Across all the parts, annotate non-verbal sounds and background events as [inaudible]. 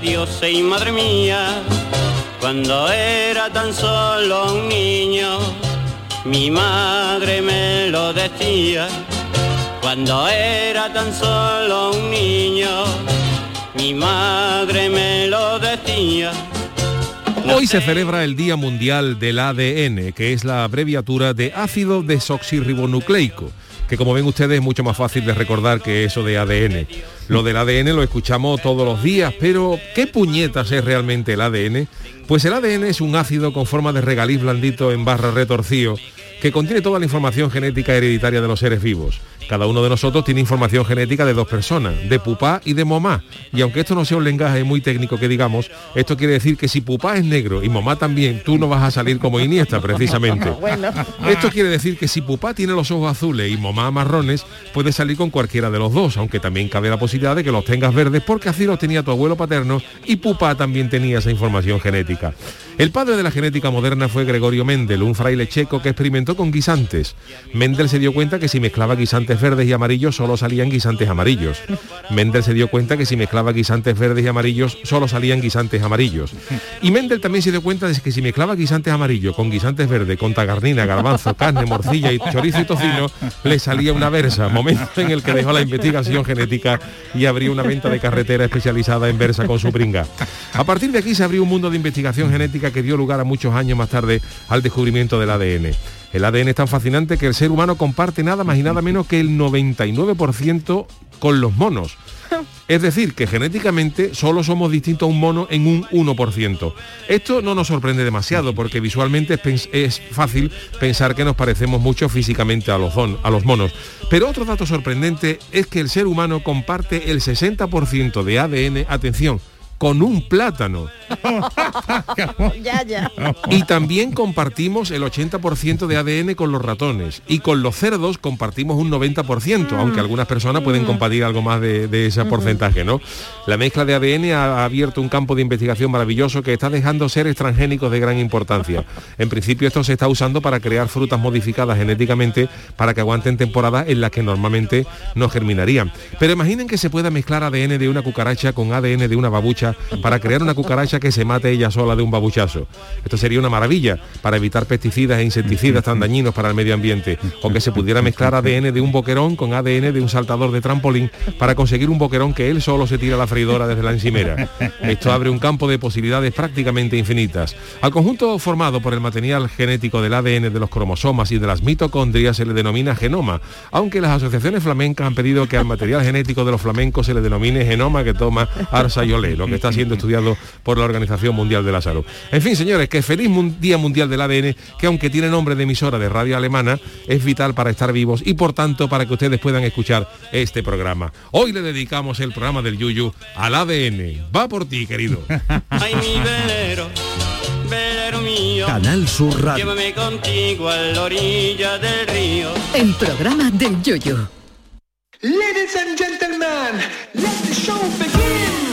perdón de Dios, y madre mía, cuando era tan solo un niño, mi madre me lo decía, cuando era tan solo un niño, mi madre me lo decía. Hoy se celebra el Día Mundial del ADN, que es la abreviatura de ácido desoxirribonucleico, que como ven ustedes es mucho más fácil de recordar que eso de ADN. Lo del ADN lo escuchamos todos los días, pero ¿qué puñetas es realmente el ADN? Pues el ADN es un ácido con forma de regaliz blandito en barra retorcido que contiene toda la información genética hereditaria de los seres vivos. Cada uno de nosotros tiene información genética de dos personas, de pupá y de momá. Y aunque esto no sea un lenguaje muy técnico que digamos, esto quiere decir que si pupá es negro y momá también, tú no vas a salir como Iniesta precisamente. [laughs] Esto quiere decir que si pupá tiene los ojos azules y momá marrones, puedes salir con cualquiera de los dos, aunque también cabe la posibilidad de que los tengas verdes porque así los tenía tu abuelo paterno y pupá también tenía esa información genética. El padre de la genética moderna fue Gregorio Mendel, un fraile checo que experimentó con guisantes. Mendel se dio cuenta que si mezclaba guisantes verdes y amarillos solo salían guisantes amarillos. Mendel se dio cuenta que si mezclaba guisantes verdes y amarillos solo salían guisantes amarillos. Y Mendel también se dio cuenta de que si mezclaba guisantes amarillos con guisantes verdes, con tagarnina, garbanzo, carne, morcilla y chorizo y tocino, le salía una versa, momento en el que dejó la investigación genética y abrió una venta de carretera especializada en versa con su pringa. A partir de aquí se abrió un mundo de investigación genética que dio lugar a muchos años más tarde al descubrimiento del ADN. El ADN es tan fascinante que el ser humano comparte nada más y nada menos que el 99% con los monos. [laughs] Es decir, que genéticamente solo somos distintos a un mono en un 1%. Esto no nos sorprende demasiado porque visualmente es, es fácil pensar que nos parecemos mucho físicamente a los, a los monos. Pero otro dato sorprendente es que el ser humano comparte el 60% de ADN, atención, con un plátano. [laughs] ya, ya. Y también compartimos el 80% de ADN con los ratones. Y con los cerdos compartimos un 90%, aunque algunas personas pueden compartir algo más de, de ese porcentaje, ¿no? La mezcla de ADN ha abierto un campo de investigación maravilloso que está dejando seres transgénicos de gran importancia. En principio esto se está usando para crear frutas modificadas genéticamente para que aguanten temporadas en las que normalmente no germinarían. Pero imaginen que se pueda mezclar ADN de una cucaracha con ADN de una babucha para crear una cucaracha que se mate ella sola de un babuchazo. Esto sería una maravilla para evitar pesticidas e insecticidas tan dañinos para el medio ambiente. O que se pudiera mezclar ADN de un boquerón con ADN de un saltador de trampolín para conseguir un boquerón que él solo se tira a la freidora desde la encimera. Esto abre un campo de posibilidades prácticamente infinitas. Al conjunto formado por el material genético del ADN de los cromosomas y de las mitocondrias se le denomina genoma, aunque las asociaciones flamencas han pedido que al material genético de los flamencos se le denomine genoma que toma Arsa y Olé, lo que está siendo estudiado por la Organización Mundial de la Salud. En fin, señores, que feliz Día Mundial del ADN, que aunque tiene nombre de emisora de radio alemana, es vital para estar vivos y por tanto para que ustedes puedan escuchar este programa. Hoy le dedicamos el programa del Yuyu al ADN. Va por ti, querido. [laughs] Ay, mi velero, velero mío. Canal Sur Radio. Llévame contigo a la orilla del río. El programa del Yoyo. Ladies and gentlemen, let the show begin.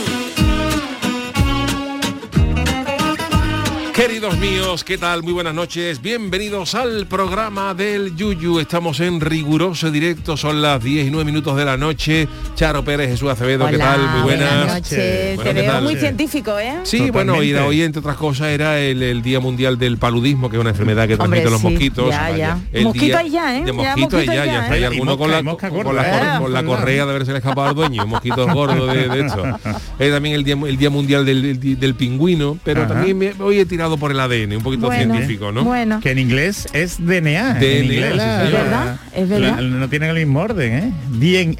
Queridos míos, ¿qué tal? Muy buenas noches. Bienvenidos al programa del Yuyu. Estamos en riguroso directo, son las 10 y 9 minutos de la noche. Charo Pérez, Jesús Acevedo, ¿qué Hola, tal? Muy buenas. Buenas noches. Bueno, Te ¿qué veo tal? muy científico, ¿eh? Sí, bueno, y hoy entre otras cosas era el, el Día Mundial del Paludismo, que es una enfermedad que Hombre, transmiten los sí, mosquitos. ya, ya. El Mosquito día- hay ya, ¿eh? De mosquito mosquito ya, ya ya, está. Hay ¿eh? alguno Y con la, mosca, con, mosca la, ¿eh? con la correa de haberse escapado al dueño, mosquitos gordos de, de esto. [laughs] Es también el Día, el día Mundial del, del- del Pingüino, pero Ajá. también me- hoy he tirado por el ADN, un poquito Bueno, científico, ¿no? Bueno. Que en inglés es DNA. DNA, en inglés la- verdad, es verdad. la- no tienen el mismo orden, ¿eh? DNA.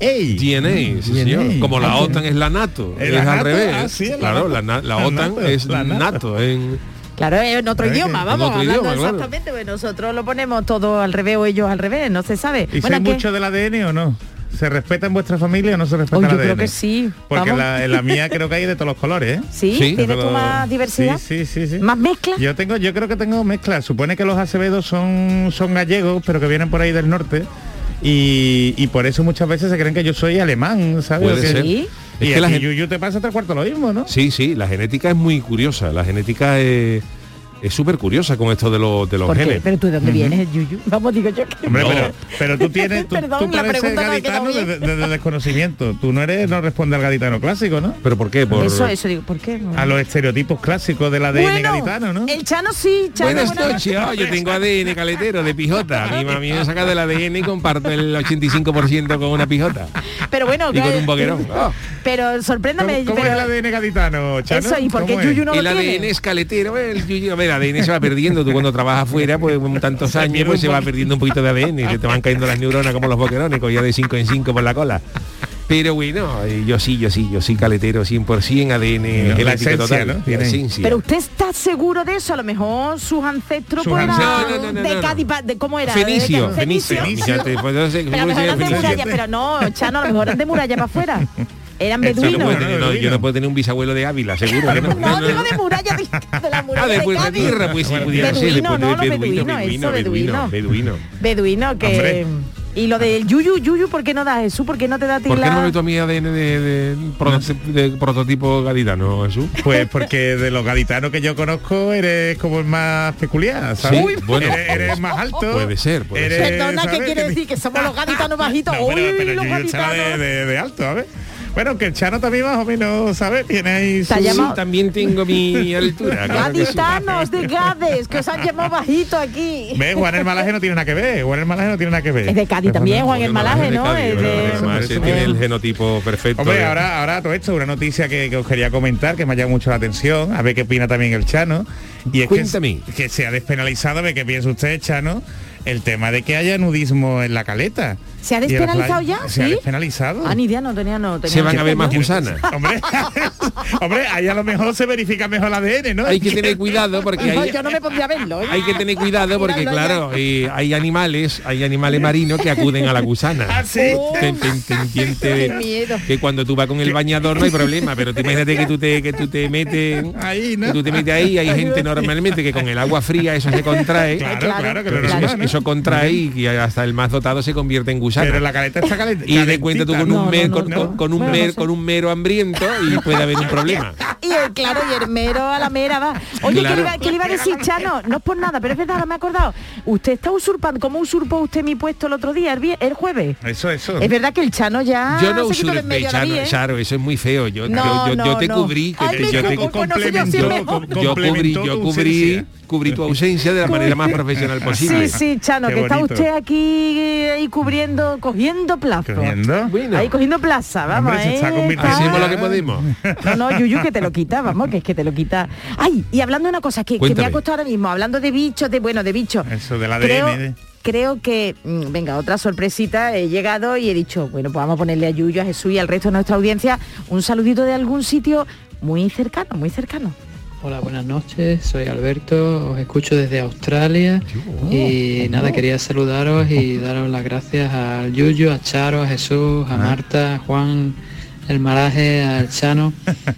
DNA, sí, DNA. señor. Como la OTAN es la NATO, ¿Es es, la al NATO? revés. Ah, sí, claro, la, OTAN NATO, es la NATO. NATO. en, Claro, en otro idioma, vamos, otro hablando idioma, claro. exactamente, pues nosotros lo ponemos todo al revés o ellos al revés, no se sabe. ¿Y Bueno, sé que- mucho del ADN o no? ¿Se respeta en vuestra familia o no se respeta Oh, el yo ADN? creo que sí. Porque la, en la mía creo que hay de todos los colores, ¿eh? ¿Sí? Sí. ¿Tienes tú Pero- más diversidad? Sí, sí, sí, sí. ¿Más mezcla? Yo tengo, yo creo que tengo mezcla. Supone que los Acevedos son, son gallegos, pero que vienen por ahí del norte. Y, y por eso muchas veces se creen que yo soy alemán, ¿sabes? Puede ser. Sí. Es y que la Yuyu te pasa tres cuartos lo mismo, ¿no? Sí, sí, la genética es muy curiosa. La genética es es súper curiosa con esto de, los de los ¿Por qué? genes. ¿Pero tú de dónde vienes, Yuyu? Vamos, digo yo que... Hombre, No. pero, pero tú [laughs] tienes, tú, Perdón, tú la no quedado gaditano bien. desde, desde desconocimiento. Tú no eres, no responde al gaditano clásico, ¿no? ¿Pero por qué? Por... Eso, eso digo, ¿por qué? A los estereotipos clásicos del ADN Bueno, gaditano, ¿no? el Chano sí, Chano. Buenas noches, oh, yo tengo ADN caletero de pijota. Mi mami me saca del ADN y comparto el 85% con una pijota. Pero bueno, Y con un boquerón. Oh. [laughs] Pero sorpréndame. ¿Cómo, cómo pero- es el ADN gaditano, Chano? Eso, ¿y por qué. Yuyu no el lo ADN tiene? es caletero, el yuyu- a ver, el ADN se va perdiendo, tú cuando trabajas afuera, pues con tantos años, pues se va perdiendo un poquito de ADN, y se te van cayendo las neuronas como los boquerones, cogía de 5 en 5 por la cola. Pero bueno, eh, yo sí, yo sí, yo sí caletero 100% ADN La genética esencia, total, ¿no? la Tiene- esencia. Pero usted está seguro de eso, a lo mejor sus ancestros Sus eran. No, no, no, no, de no. Cádiz, de cómo era, Fenicio, De- Fenicio. No Pero a lo mejor eran de muralla, pero no, Chano, a lo mejor eran de muralla para afuera. Eran Yo no, Beduino. beduinos. tener, no, yo no puedo tener un bisabuelo de Ávila, seguro. [laughs] no. No, digo de muralla, de, de la [laughs] muralla Ah, después de tierra, pues sí, pudiera ser. Beduino, no, de no, beduino, eso, beduino. beduino. Beduino, que... Hombre. Y lo del yuyu, yuyu, ¿por qué no da Jesús? ¿Por qué no te da a ti ¿Por qué no me meto a mi ADN de, de, proto- de prototipo gaditano, Jesús? Pues porque de los gaditanos que yo conozco eres como el más peculiar, ¿sabes? Sí, bueno, eres, eres más alto. puede ser, puede eres, ser. Perdona, ¿qué ¿sabes? quiere Que- decir? Que somos los gaditanos bajitos. [laughs] No, pero, Uy, pero los de, gaditanos. de- de alto, ¿sabes? Bueno, que el Chano también más o menos, ¿sabes? Tiene ahí su- llamado- también tengo mi [laughs] altura. claro sí. Gaditanos de Gades, que os han llamado bajito aquí. ¿Ves? Juan el Malaje no tiene nada que ver. Juan el Malaje no tiene nada que ver. Es de Cádiz también, Juan el Malaje, ¿no? Cádiz, Es de- Además, tiene el genotipo perfecto. Hombre, de- ahora, ahora todo esto, una noticia que, que os quería comentar, que me ha llamado mucho la atención, a ver qué opina también el Chano. Y es Cuéntame. que, que se ha despenalizado, a ver qué piensa usted, Chano, el tema de que haya nudismo en la caleta. ¿Se ha despenalizado ya? Se ha ¿Sí? despenalizado. Ah, ni idea, no tenía, no tenía. Se van a ver más gusanas. [laughs] Hombre, [laughs] hombre, ahí a lo mejor se verifica mejor el ADN, ¿no? Hay que tener cuidado porque hay, yo no me pondría a verlo. ¿eh? hay que tener cuidado porque claro, eh, hay animales, hay animales marinos que acuden a la Ah, gusana. sí. Te- Qué miedo. que cuando tú vas con el bañador no hay problema, pero tú imagínate que tú te que tú te metes Ahí, ¿no? que tú te metes ahí, hay gente normalmente que con el agua fría eso se contrae. Claro, Claro, claro, que lo Eso, eso contrae y hasta el más dotado se convierte en gusano. Pero la caleta está calent- y de cuenta tú con un, mer- con, un Bueno, mer- con un mero hambriento y puede haber un problema. [laughs] Y el, claro, y el mero a la mera va. Oye, Claro. ¿qué, le iba, qué le iba a decir, Chano? No es por nada, pero es verdad, me he acordado. Usted está usurpando, ¿cómo usurpó usted mi puesto el otro día, el, el jueves? Eso, eso. Es verdad que el Chano ya Yo no usurpé, vida, ¿eh? Charo, eso es muy feo. Yo, No, yo, yo, yo no, te no. cubrí, que Ay, te- me yo te, yo cubrí, yo cubrí, cubrí tu ausencia de la manera más profesional posible. Sí, sí, Chano, Qué que está usted aquí eh, ahí cubriendo, cogiendo plazo. Cogiendo. Bueno, Ahí cogiendo plaza, vamos, Hombre, se está ¿eh? convirtiendo- hacemos lo que podemos. No, no, Yuyu, que te lo quita, vamos, que es que te lo quita. Ay, y hablando de una cosa que, que me ha costado ahora mismo, hablando de bichos, de bueno, de bichos. Eso del ADN. Creo, creo que, mm, venga, otra sorpresita, he llegado y he dicho, bueno, pues vamos a ponerle a Yuyu, a Jesús y al resto de nuestra audiencia un saludito de algún sitio muy cercano, muy cercano. Hola, buenas noches, soy Alberto, os escucho desde Australia. Y nada, quería saludaros y daros las gracias al Yuyu, a Charo, a Jesús, a Marta, a Juan, el Maraje, al Chano,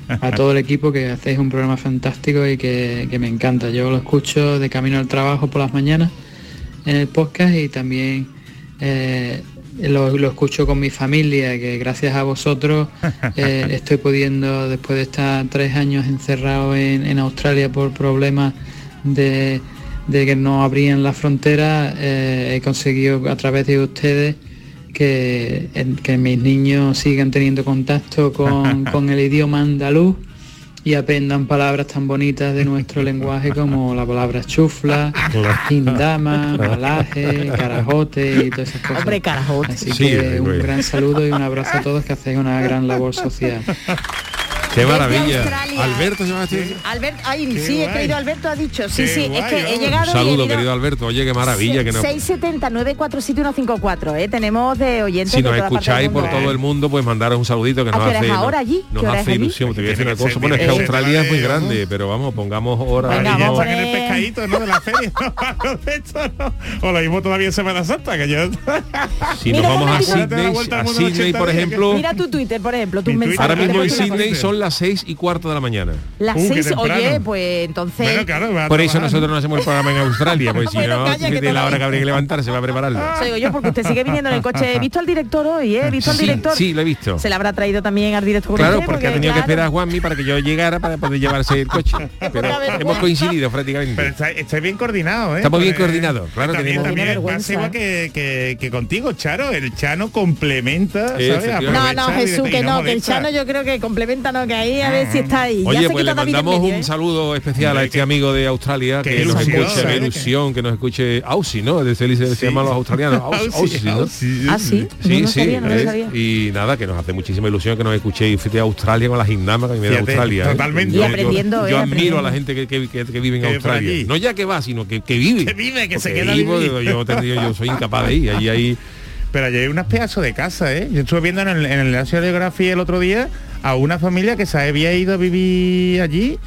a [laughs] todo el equipo que hacéis un programa fantástico y que, que me encanta. Yo lo escucho de camino al trabajo por las mañanas en el podcast y también eh, lo, lo escucho con mi familia, que gracias a vosotros [laughs] eh, estoy pudiendo, después de estar tres años encerrado en, en Australia por problemas de, de que no abrían la frontera, eh, he conseguido a través de ustedes que, que mis niños sigan teniendo contacto con, [laughs] con el idioma andaluz y aprendan palabras tan bonitas de nuestro lenguaje como la palabra chufla, indama, malaje, carajote y todas esas cosas. Hombre, carajote. Así Sí, que un gran saludo y un abrazo a todos que hacéis una gran labor social. Qué maravilla. Australia. Alberto se llama este. Albert, ay, Qué sí, he guay. querido Alberto ha dicho. Sí, Qué sí, es guay, que he llegado Un y he saludo, ido- querido Alberto. Oye, qué maravilla que nos... 670 947 154, ¿eh? Tenemos de oyentes Si de nos toda parte del escucháis por mundo. todo el mundo, pues mandaros un saludito que ¿A nos hace, es nos- ahora allí? nos ¿Qué hora es hace allí? ilusión. Te voy a decir una cosa, bueno, es que Australia es muy de- grande, pero vamos, pongamos hora. Venga, vamos a el pescadito, ¿no? De la feria. ¿no? [laughs] ¿no? O lo mismo todavía en Semana Santa, que yo... Si Mira, nos vamos a Sydney, a Sydney, 80 por ejemplo, Mira tu Twitter, por ejemplo, ahora mismo en Sydney son las seis y cuarto de la mañana. Las Uh, seis, oye, pues entonces... Bueno, claro, Por eso nosotros no hacemos el programa en Australia, pues [laughs] si Bueno, no, calla, que de la hora que habría que levantarse va a prepararlo. [laughs] Digo yo, porque usted sigue viniendo en el coche. He visto al director hoy, ¿eh? He visto al director. sí, lo he visto. Se le habrá traído también al director. Claro, usted, porque ha tenido que esperar a Juanmi para que yo llegara para poder llevarse el coche. [laughs] Pero hemos coincidido prácticamente. Pero está- bien coordinados, ¿eh? Estamos bien Porque- coordinados, claro, También, tenemos- también igual que, que, que contigo, Charo. El Chano complementa. No, no, Jesús, que no, que el. Chano yo creo que complementa, no, que ahí a ver si está ahí. Oye, pues le mandamos medio, un ¿eh? saludo especial a este amigo de Australia que nos escuche, qué ¿sabes? ilusión, que nos escuche Aussie, ¿no? De se, se, llaman los australianos. Aus- Aussie, Aussie, ¿no? Aussie. Ah, sí. Sí, sí, sabía, no lo ¿eh? sabía. y nada, que nos hace muchísima ilusión que nos escuchéis a Australia con las gimnamas que viene de Fíjate, Australia. ¿eh? totalmente. Yo- ¿eh? admiro a la gente que, que, que- que vive en Australia. No ya que va, sino que, que vive. Que vive, que se queda vivir. yo, yo soy incapaz de ir. Allí hay Pero allí hay unas pedazos de casa, ¿eh? Yo estuve viendo en el, en el National Geographic el otro día a una familia que se había ido a vivir allí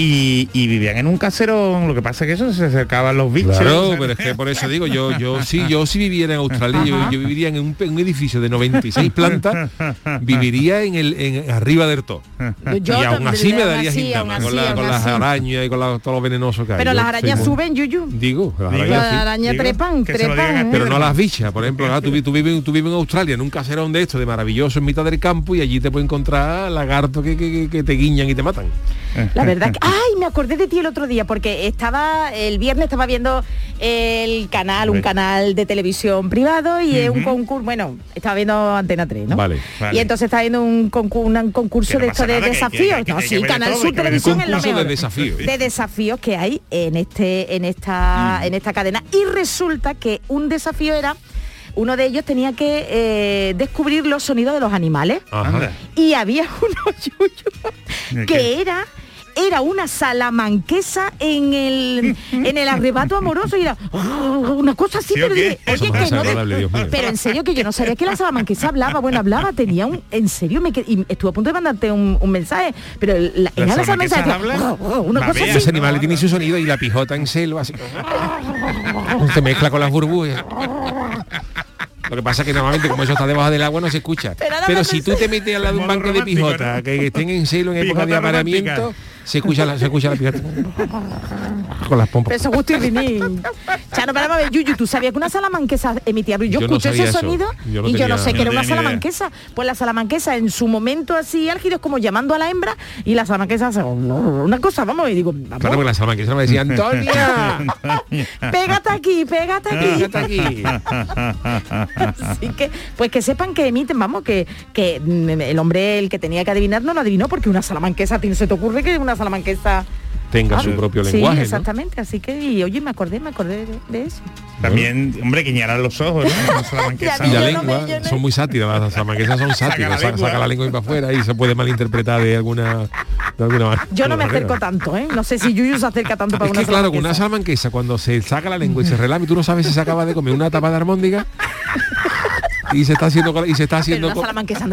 y, y vivían en un caserón. Lo que pasa es que eso se acercaban los bichos. Claro, pero es que por eso digo, yo, yo sí, yo si viviera en Australia, yo, yo viviría en un, edificio de 96 plantas, viviría en el en arriba del todo. Yo y aún así me daría así, gintama, con, la- con las arañas y con la- todo lo venenoso que hay. Pero Yo las arañas suben, Yuyu. Digo, las Las arañas sí. arañas Digo, trepan, trepan. ¿eh? Pero no las bichas, por ejemplo, ah, tú, tú vives, tú vives en Australia, en un caserón de esto, de maravilloso en mitad del campo, y allí te puedes encontrar lagartos que, que- que- que te guiñan y te matan. La verdad que, ay, me acordé de ti el otro día porque estaba el viernes estaba viendo el canal, un canal de televisión privado y es un concurso, bueno, estaba viendo Antena 3, ¿no? Vale. Vale. Y entonces estaba viendo un, concu- un concurso no de esto de desafíos. no, sí, Canal Sur Televisión es lo concurso de mejor. desafíos. De desafíos que hay en este, en esta, en esta cadena. Y resulta que un desafío era uno de ellos tenía que eh, descubrir los sonidos de los animales Ajá. Y había [laughs] uno yuyu ¿De que qué? era era una salamanquesa en el en el arrebato amoroso y era oh, [laughs] una cosa así ¿Sí o pero qué? dije, oye que no pero en serio que yo no sabía que la salamanquesa hablaba bueno hablaba tenía un en serio me y estuve a punto de mandarte un, un mensaje pero la, era la salamanquesa oh, oh, [laughs] una cosa Babea. así Los animales tienen su sonido y la pijota en selva así. Se mezcla con las burbujas. Lo que pasa es que normalmente como eso está debajo del agua no se escucha. Pero si tú te metes al lado de un banco de pijota, ¿no? que estén en celo en época de apareamiento, romántica. Se escucha la, se escucha la pijota. Con las pompas. Eso es gusto y rinín. Chano, pero vamos a ver, Yuyu, ¿tú sabías que una salamanquesa emitía? Yo, Yo escuché ese eso. sonido Yo no y yo no sé que era una salamanquesa. Pues la salamanquesa en su momento así álgido es como llamando a la hembra y la salamanquesa hace una cosa, vamos, y digo, vamos, Claro, porque la salamanquesa me decía, Antonia, [laughs] pégate aquí, pégate aquí. fíjate aquí. Así que, pues que sepan que emiten, vamos, que, que mm, el hombre, el que tenía que adivinar, no lo adivinó, porque una salamanquesa, ¿a ti no se te ocurre que una salamanquesa Tenga Ah, su propio sí, lenguaje. ¿no? exactamente, así que, y oye, me acordé, me acordé de, de eso. También, hombre, guiñarán los ojos, ¿no? [laughs] Una salamanquesa. Y la lengua, no- son muy sátiras, las salamanquesas son sátiras, la saca, la lengua y para afuera y se puede malinterpretar de alguna, de alguna manera. Yo no me manera. acerco tanto, ¿eh? No sé si Yuyu se acerca tanto para Es una que claro, con una salamanquesa. salamanquesa cuando se saca la lengua y se relame, tú no sabes si se acaba de comer una tapa de armóndiga [laughs] y se está haciendo y se está haciendo no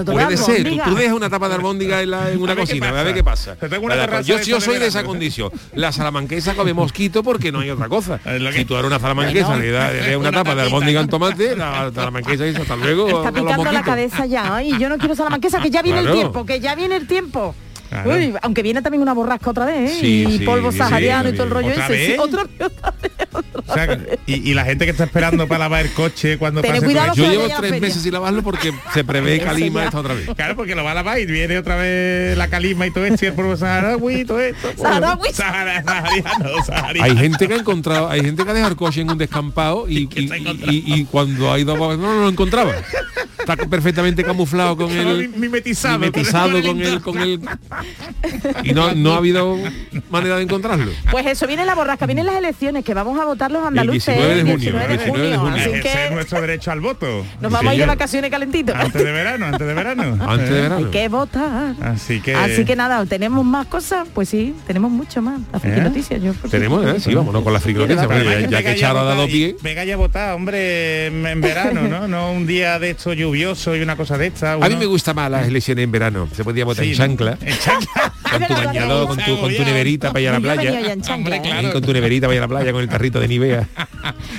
puede ser tú, albóndiga. tú dejas una tapa de armóndiga en, la- en una A ver qué cocina a ver qué pasa terraza yo, soy de esa condición la salamanquesa come mosquito porque no hay otra cosa [laughs] si tú eres una salamanquesa Bueno. le das una Una tapa de armóndiga en tomate la salamanquesa dice hasta luego Está picando la mosquitos". cabeza ya. Ay, yo no quiero salamanquesa, que ya viene Claro. el tiempo, que ya viene el tiempo. Claro. Uy, aunque viene también una borrasca otra vez, ¿eh? Sí, y sí, polvo sí, sahariano sí, y todo el rollo ¿Otra ese. vez? [laughs] otra vez, otra vez, otra O sea, vez. y, y la gente que está esperando para lavar el coche cuando Ten pase cuidado yo llevo tres feria. meses sin lavarlo porque se prevé [laughs] calima esta otra vez Claro, porque lo va a lavar y viene otra vez la calima y todo esto, y el polvo saharaui y todo esto. [laughs] Saharaui. Sahara- Sahariano, sahariano. hay gente que ha encontrado hay gente que ha dejado el coche en un descampado y cuando ha ido a- no, no lo encontraba está perfectamente camuflado con el mimetizado, mimetizado con el con el y no, no ha habido manera de encontrarlo. Pues eso, viene la borrasca, vienen las elecciones que vamos a votar los andaluces 19 de el junio, 19 de 19 de junio. Ese es nuestro derecho al voto. nos vamos a ir de vacaciones calentitos. Antes de verano, antes de verano. Antes de verano. Hay que votar. Así que... Así que nada, ¿tenemos más cosas? Pues sí, tenemos mucho más. La friki ¿Eh? noticias, yo Tenemos, ¿eh? Sí, vámonos con la friki ya, que Charo a ha dado pie. Venga ya a votar, hombre, en, verano, ¿no? No un día de esto lluvioso y una cosa de esta. A mí uno- me gusta más las elecciones en verano. Se podía votar Sí, en chancla, En chancla. [laughs] con tu bañador, con tu, con tu neverita para ir a la playa. en Hombre, ¿eh? claro. Con tu neverita para ir a la playa con el tarrito de Nivea. [laughs]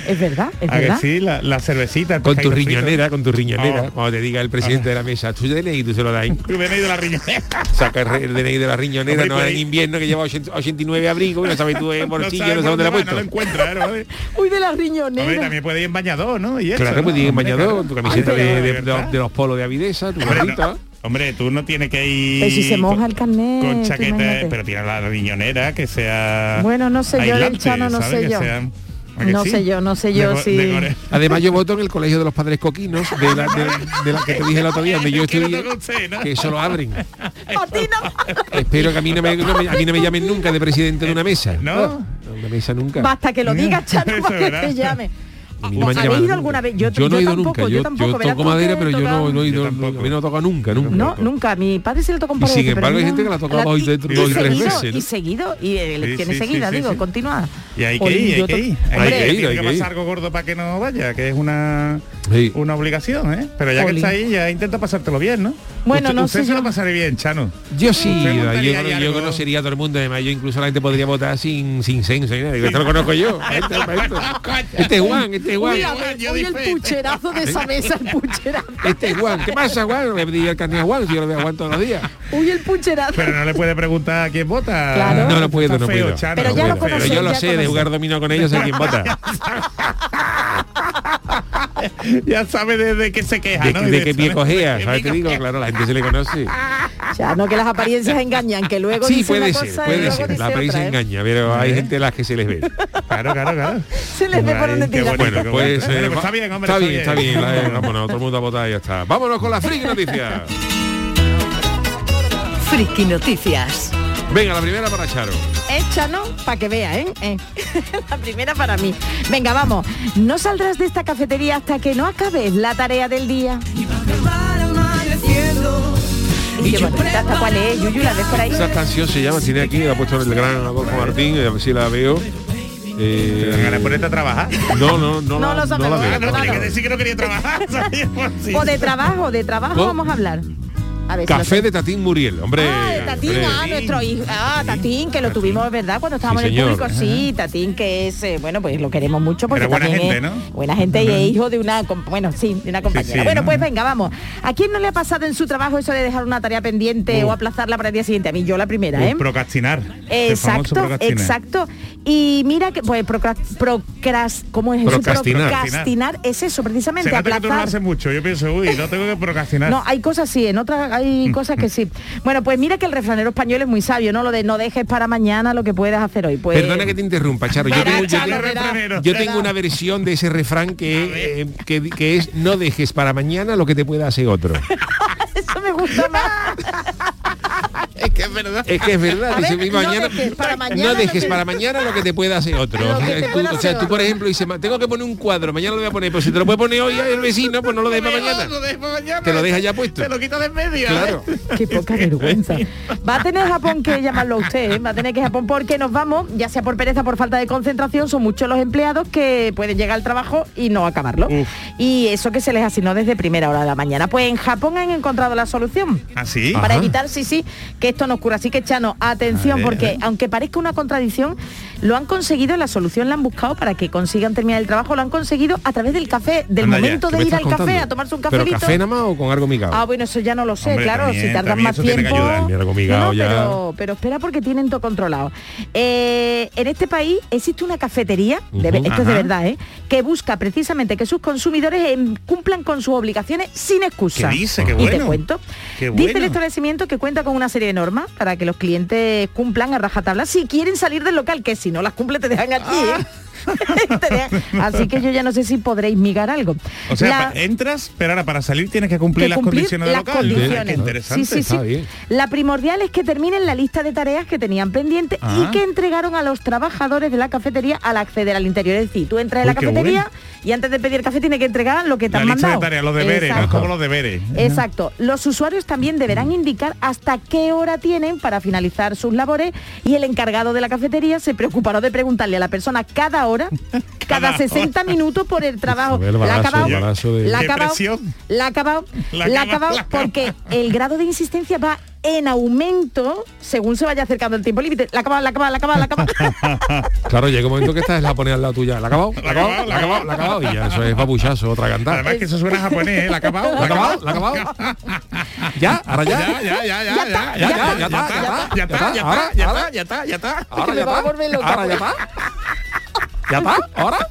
Es verdad, es ¿A que verdad. sí? La, la cervecita. Con tu frito. riñonera, con tu riñonera. Oh. Cuando te diga el presidente de la mesa, tú DNI, tú se lo das. Tu DNI de la riñonera. Saca el DNI de la riñonera, no en invierno que lleva 80 89 abrigos y no sabes tú en [laughs] bolsillo, no sabes dónde la ha No puesto. lo encuentra, ¿no? Hombre, [laughs] Uy, de la riñonera. también puede ir en bañador, ¿no? Claro, pues tienes Hombre, bañador, tu camiseta de los polos de Avidesa, tu Hombre, tú no tienes que ir... Pero si se moja con- el carnet, Con chaqueta, pero tiene la riñonera que sea... Bueno, no sé yo del aislante, Chano, no ¿sabes? sé yo. sea- ¿a que No sí? sé yo, no sé De yo si- de gore- [laughs] Además yo voto en el colegio de los padres coquinos, de la, de, de la que te dije el otro día, donde yo estudié, que eso lo abren. A ti no. Espero que a mí no me, no me- a mí no me llamen nunca de presidente de una mesa. ¿No? Una mesa nunca. Basta que lo digas, [laughs] Chano, para que te llame. A han ¿Habéis ido alguna vez? Yo, Yo no he ido tampoco, nunca. yo Yo, tampoco. yo toco madera, pero yo no, toca- no he ido, Yo tampoco. a mí no he tocado nunca, nunca. No, nunca. Mi padre se lo tocó un par de sin veces, pero embargo hay gente que la la- dos y tres- y dos y tres seguido, veces. Y seguido, y elecciones sí, sí, seguidas, sí, digo, sí. continuadas. Y hay que ir, hay yo que ir. Hay que ir, hay pasar algo gordo para que no vaya, que es una Sí. una obligación, ¿eh? Pero ya que está ahí, ya intenta pasártelo bien, ¿no? Bueno, usted, no usted sé se yo. lo pasaré bien, Chano. Yo sí, yo, yo conocería a todo el mundo, además yo incluso la gente podría votar sin, sin censo y nada. Digo, esto lo conozco yo. Este, este, este es Juan, este es Juan. Yo el pucherazo de esa mesa, el pucherazo. Este es Juan. ¿Qué pasa, Juan? Le pedí el carnet a Juan, si yo lo veo a Juan todos los días. Uy, el pucherazo. Pero no le puede preguntar a quién vota. Claro. No, no puedo, Está no feo, puedo. Chano, Pero No ya puedo. lo conoce, Pero yo lo ya sé, de conoce. jugar dominó con ellos, sé quién vota. [laughs] [laughs] ya sabe desde qué se queja, De, ¿no? de Y qué pie de qué Te digo, claro, la gente se le conoce. Ya, no que las apariencias engañan, que luego Sí, dice puede ser, cosa puede ser. La apariencia otra, ¿eh? engaña, pero hay gente a las que se les ve. Claro, claro, claro. [laughs] Se les ve por donde tira. Bueno, pues, eh, está bien, hombre, está bien, está bien. la- [laughs] vámonos, todo el mundo a votar y ya está. Vámonos con la friki noticias. Friki Noticias. Venga, la primera para Charo. Hecha, ¿no? Para que vea, ¿eh? Eh. [laughs] La primera para mí. Venga, vamos. No saldrás de esta cafetería hasta que no acabes la tarea del día. Y qué bonita, ¿hasta cuál es? Yuyu, ¿la ves por ahí? Esa canción se llama, tiene aquí, la ha puesto el gran Adolfo Martín, a ver si la veo. Eh, Te ganas ponerte a trabajar. no, no, no, No la, lo no la sabemos. veo. Ah, no, no tenía que decir que no quería trabajar. [laughs] si- O de trabajo, de trabajo ¿Cómo? vamos a hablar. A ver si Café sé. de Tatín Muriel, hombre. De Tatín, ah, nuestro hijo. Ah, Tatín, que lo tuvimos, ¿verdad? Cuando estábamos Sí, en el público, sí, Tatín, que es, eh, bueno, pues lo queremos mucho porque Pero buena también gente, es ¿no? buena gente y es hijo de una, bueno, sí, de una compañera. sí, bueno, ¿no? pues venga, vamos. ¿A quién no le ha pasado en su trabajo eso de dejar una tarea pendiente o aplazarla para el día siguiente? A mí yo la primera, Uh, ¿eh? Procrastinar. Famoso Exacto, procrastinar. exacto. Y mira que, pues, procras, ¿cómo es eso? Procrastinar. Procrastinar es eso, precisamente, Se nota que tú no haces mucho. Yo pienso, uy, no tengo que procrastinar. No, hay cosas sí, en otras hay cosas que sí. Bueno, pues mira que el refranero español es muy sabio, ¿no? Lo de no dejes para mañana lo que puedas hacer hoy. Pues Perdona que te interrumpa, Charo. Yo tengo una versión de ese refrán que, eh, que, que es no dejes para mañana lo que te pueda hacer otro. [laughs] eso me gusta más. [laughs] Es que es verdad. Es que es verdad, A dice ver, mi no dejes para mañana no lo dejes que- para mañana lo que te pueda hacer otro. Lo O sea, tú, pueda o sea, hacer tú, por ejemplo dices, "Ma, tengo que poner un cuadro, mañana lo voy a poner, pues si te lo puede poner hoy el vecino, pues no lo [laughs] dejes para mañana. Lo dejes para mañana. Te lo deja ya puesto. Te lo quita de en medio. Claro. Qué poca vergüenza. Va a tener Japón que llamarlo a usted, ¿eh? va a tener que Japón porque nos vamos, ya sea por pereza, por falta de concentración, son muchos los empleados que pueden llegar al trabajo y no acabarlo. Uf. Y eso que se les asignó desde primera hora de la mañana. Pues en Japón han encontrado la solución. ¿Así? para Ajá. evitar, sí, sí, que esto no ocurra. Así que, Chano, atención, porque aunque parezca una contradicción, lo han conseguido, la solución la han buscado para que consigan terminar el trabajo, lo han conseguido a través del café, del Anda momento ¿Qué de ir al café a tomarse un ¿Pero cafelito. café nada más o con algo migado? Ah, bueno, eso ya no lo sé, Hombre, claro, también- si tardan más tiempo. No, no, ya. pero, pero espera porque tienen todo controlado. Eh, en este país existe una cafetería, esto es de verdad, ¿eh? que busca precisamente que sus consumidores cumplan con sus obligaciones sin excusa. ¿Qué dice? Qué Y te bueno. cuento. Qué Dice el bueno. establecimiento que cuenta con una serie de normas para que los clientes cumplan a rajatabla si quieren salir del local, que si no las cumple te dejan aquí. ¿eh? [laughs] Así que yo ya no sé si podréis migar algo. O sea, La- entras, pero ahora para salir tienes que cumplir que las condiciones las local. condiciones. Qué interesante. Sí, sí, sí. Bien. La primordial es que terminen la lista de tareas que tenían pendiente Ah. y que entregaron a los trabajadores de la cafetería al acceder al interior. Es decir, tú entras en la cafetería bueno. y antes de pedir café tienes que entregar lo que te La han lista mandado. de tareas, los deberes, ¿no? Es Exacto. como los deberes. Exacto. Los usuarios también deberán indicar hasta qué hora tienen para finalizar sus labores y el encargado de la cafetería se preocupará de preguntarle a la persona cada hora, cada, Cada 60 minutos por el trabajo. Ver, ¿La ha acabado? de- ¿La ha acabado? ¿La ha acabado? Porque el grado de insistencia va en aumento según se vaya acercando el tiempo límite. La ha acabado, la ha acabado, la ha acabado, la acabado. Claro, llega un momento que estás la pones al lado tuya. ¿La ha acabado? ¿La ha acabado? ¿La ha acabado? ¿La ha acabado? Y ya eso es babuchazo, otra cantada. Además que eso suena japonés, ¿eh? ¿La ha acabado? ¿La ha acabado? ¿La ha acabado? ¿Ya? ¿Ahora ya? Ya, ya, ya, ya, Ya ya. ¿Ya está? ¿Ahora?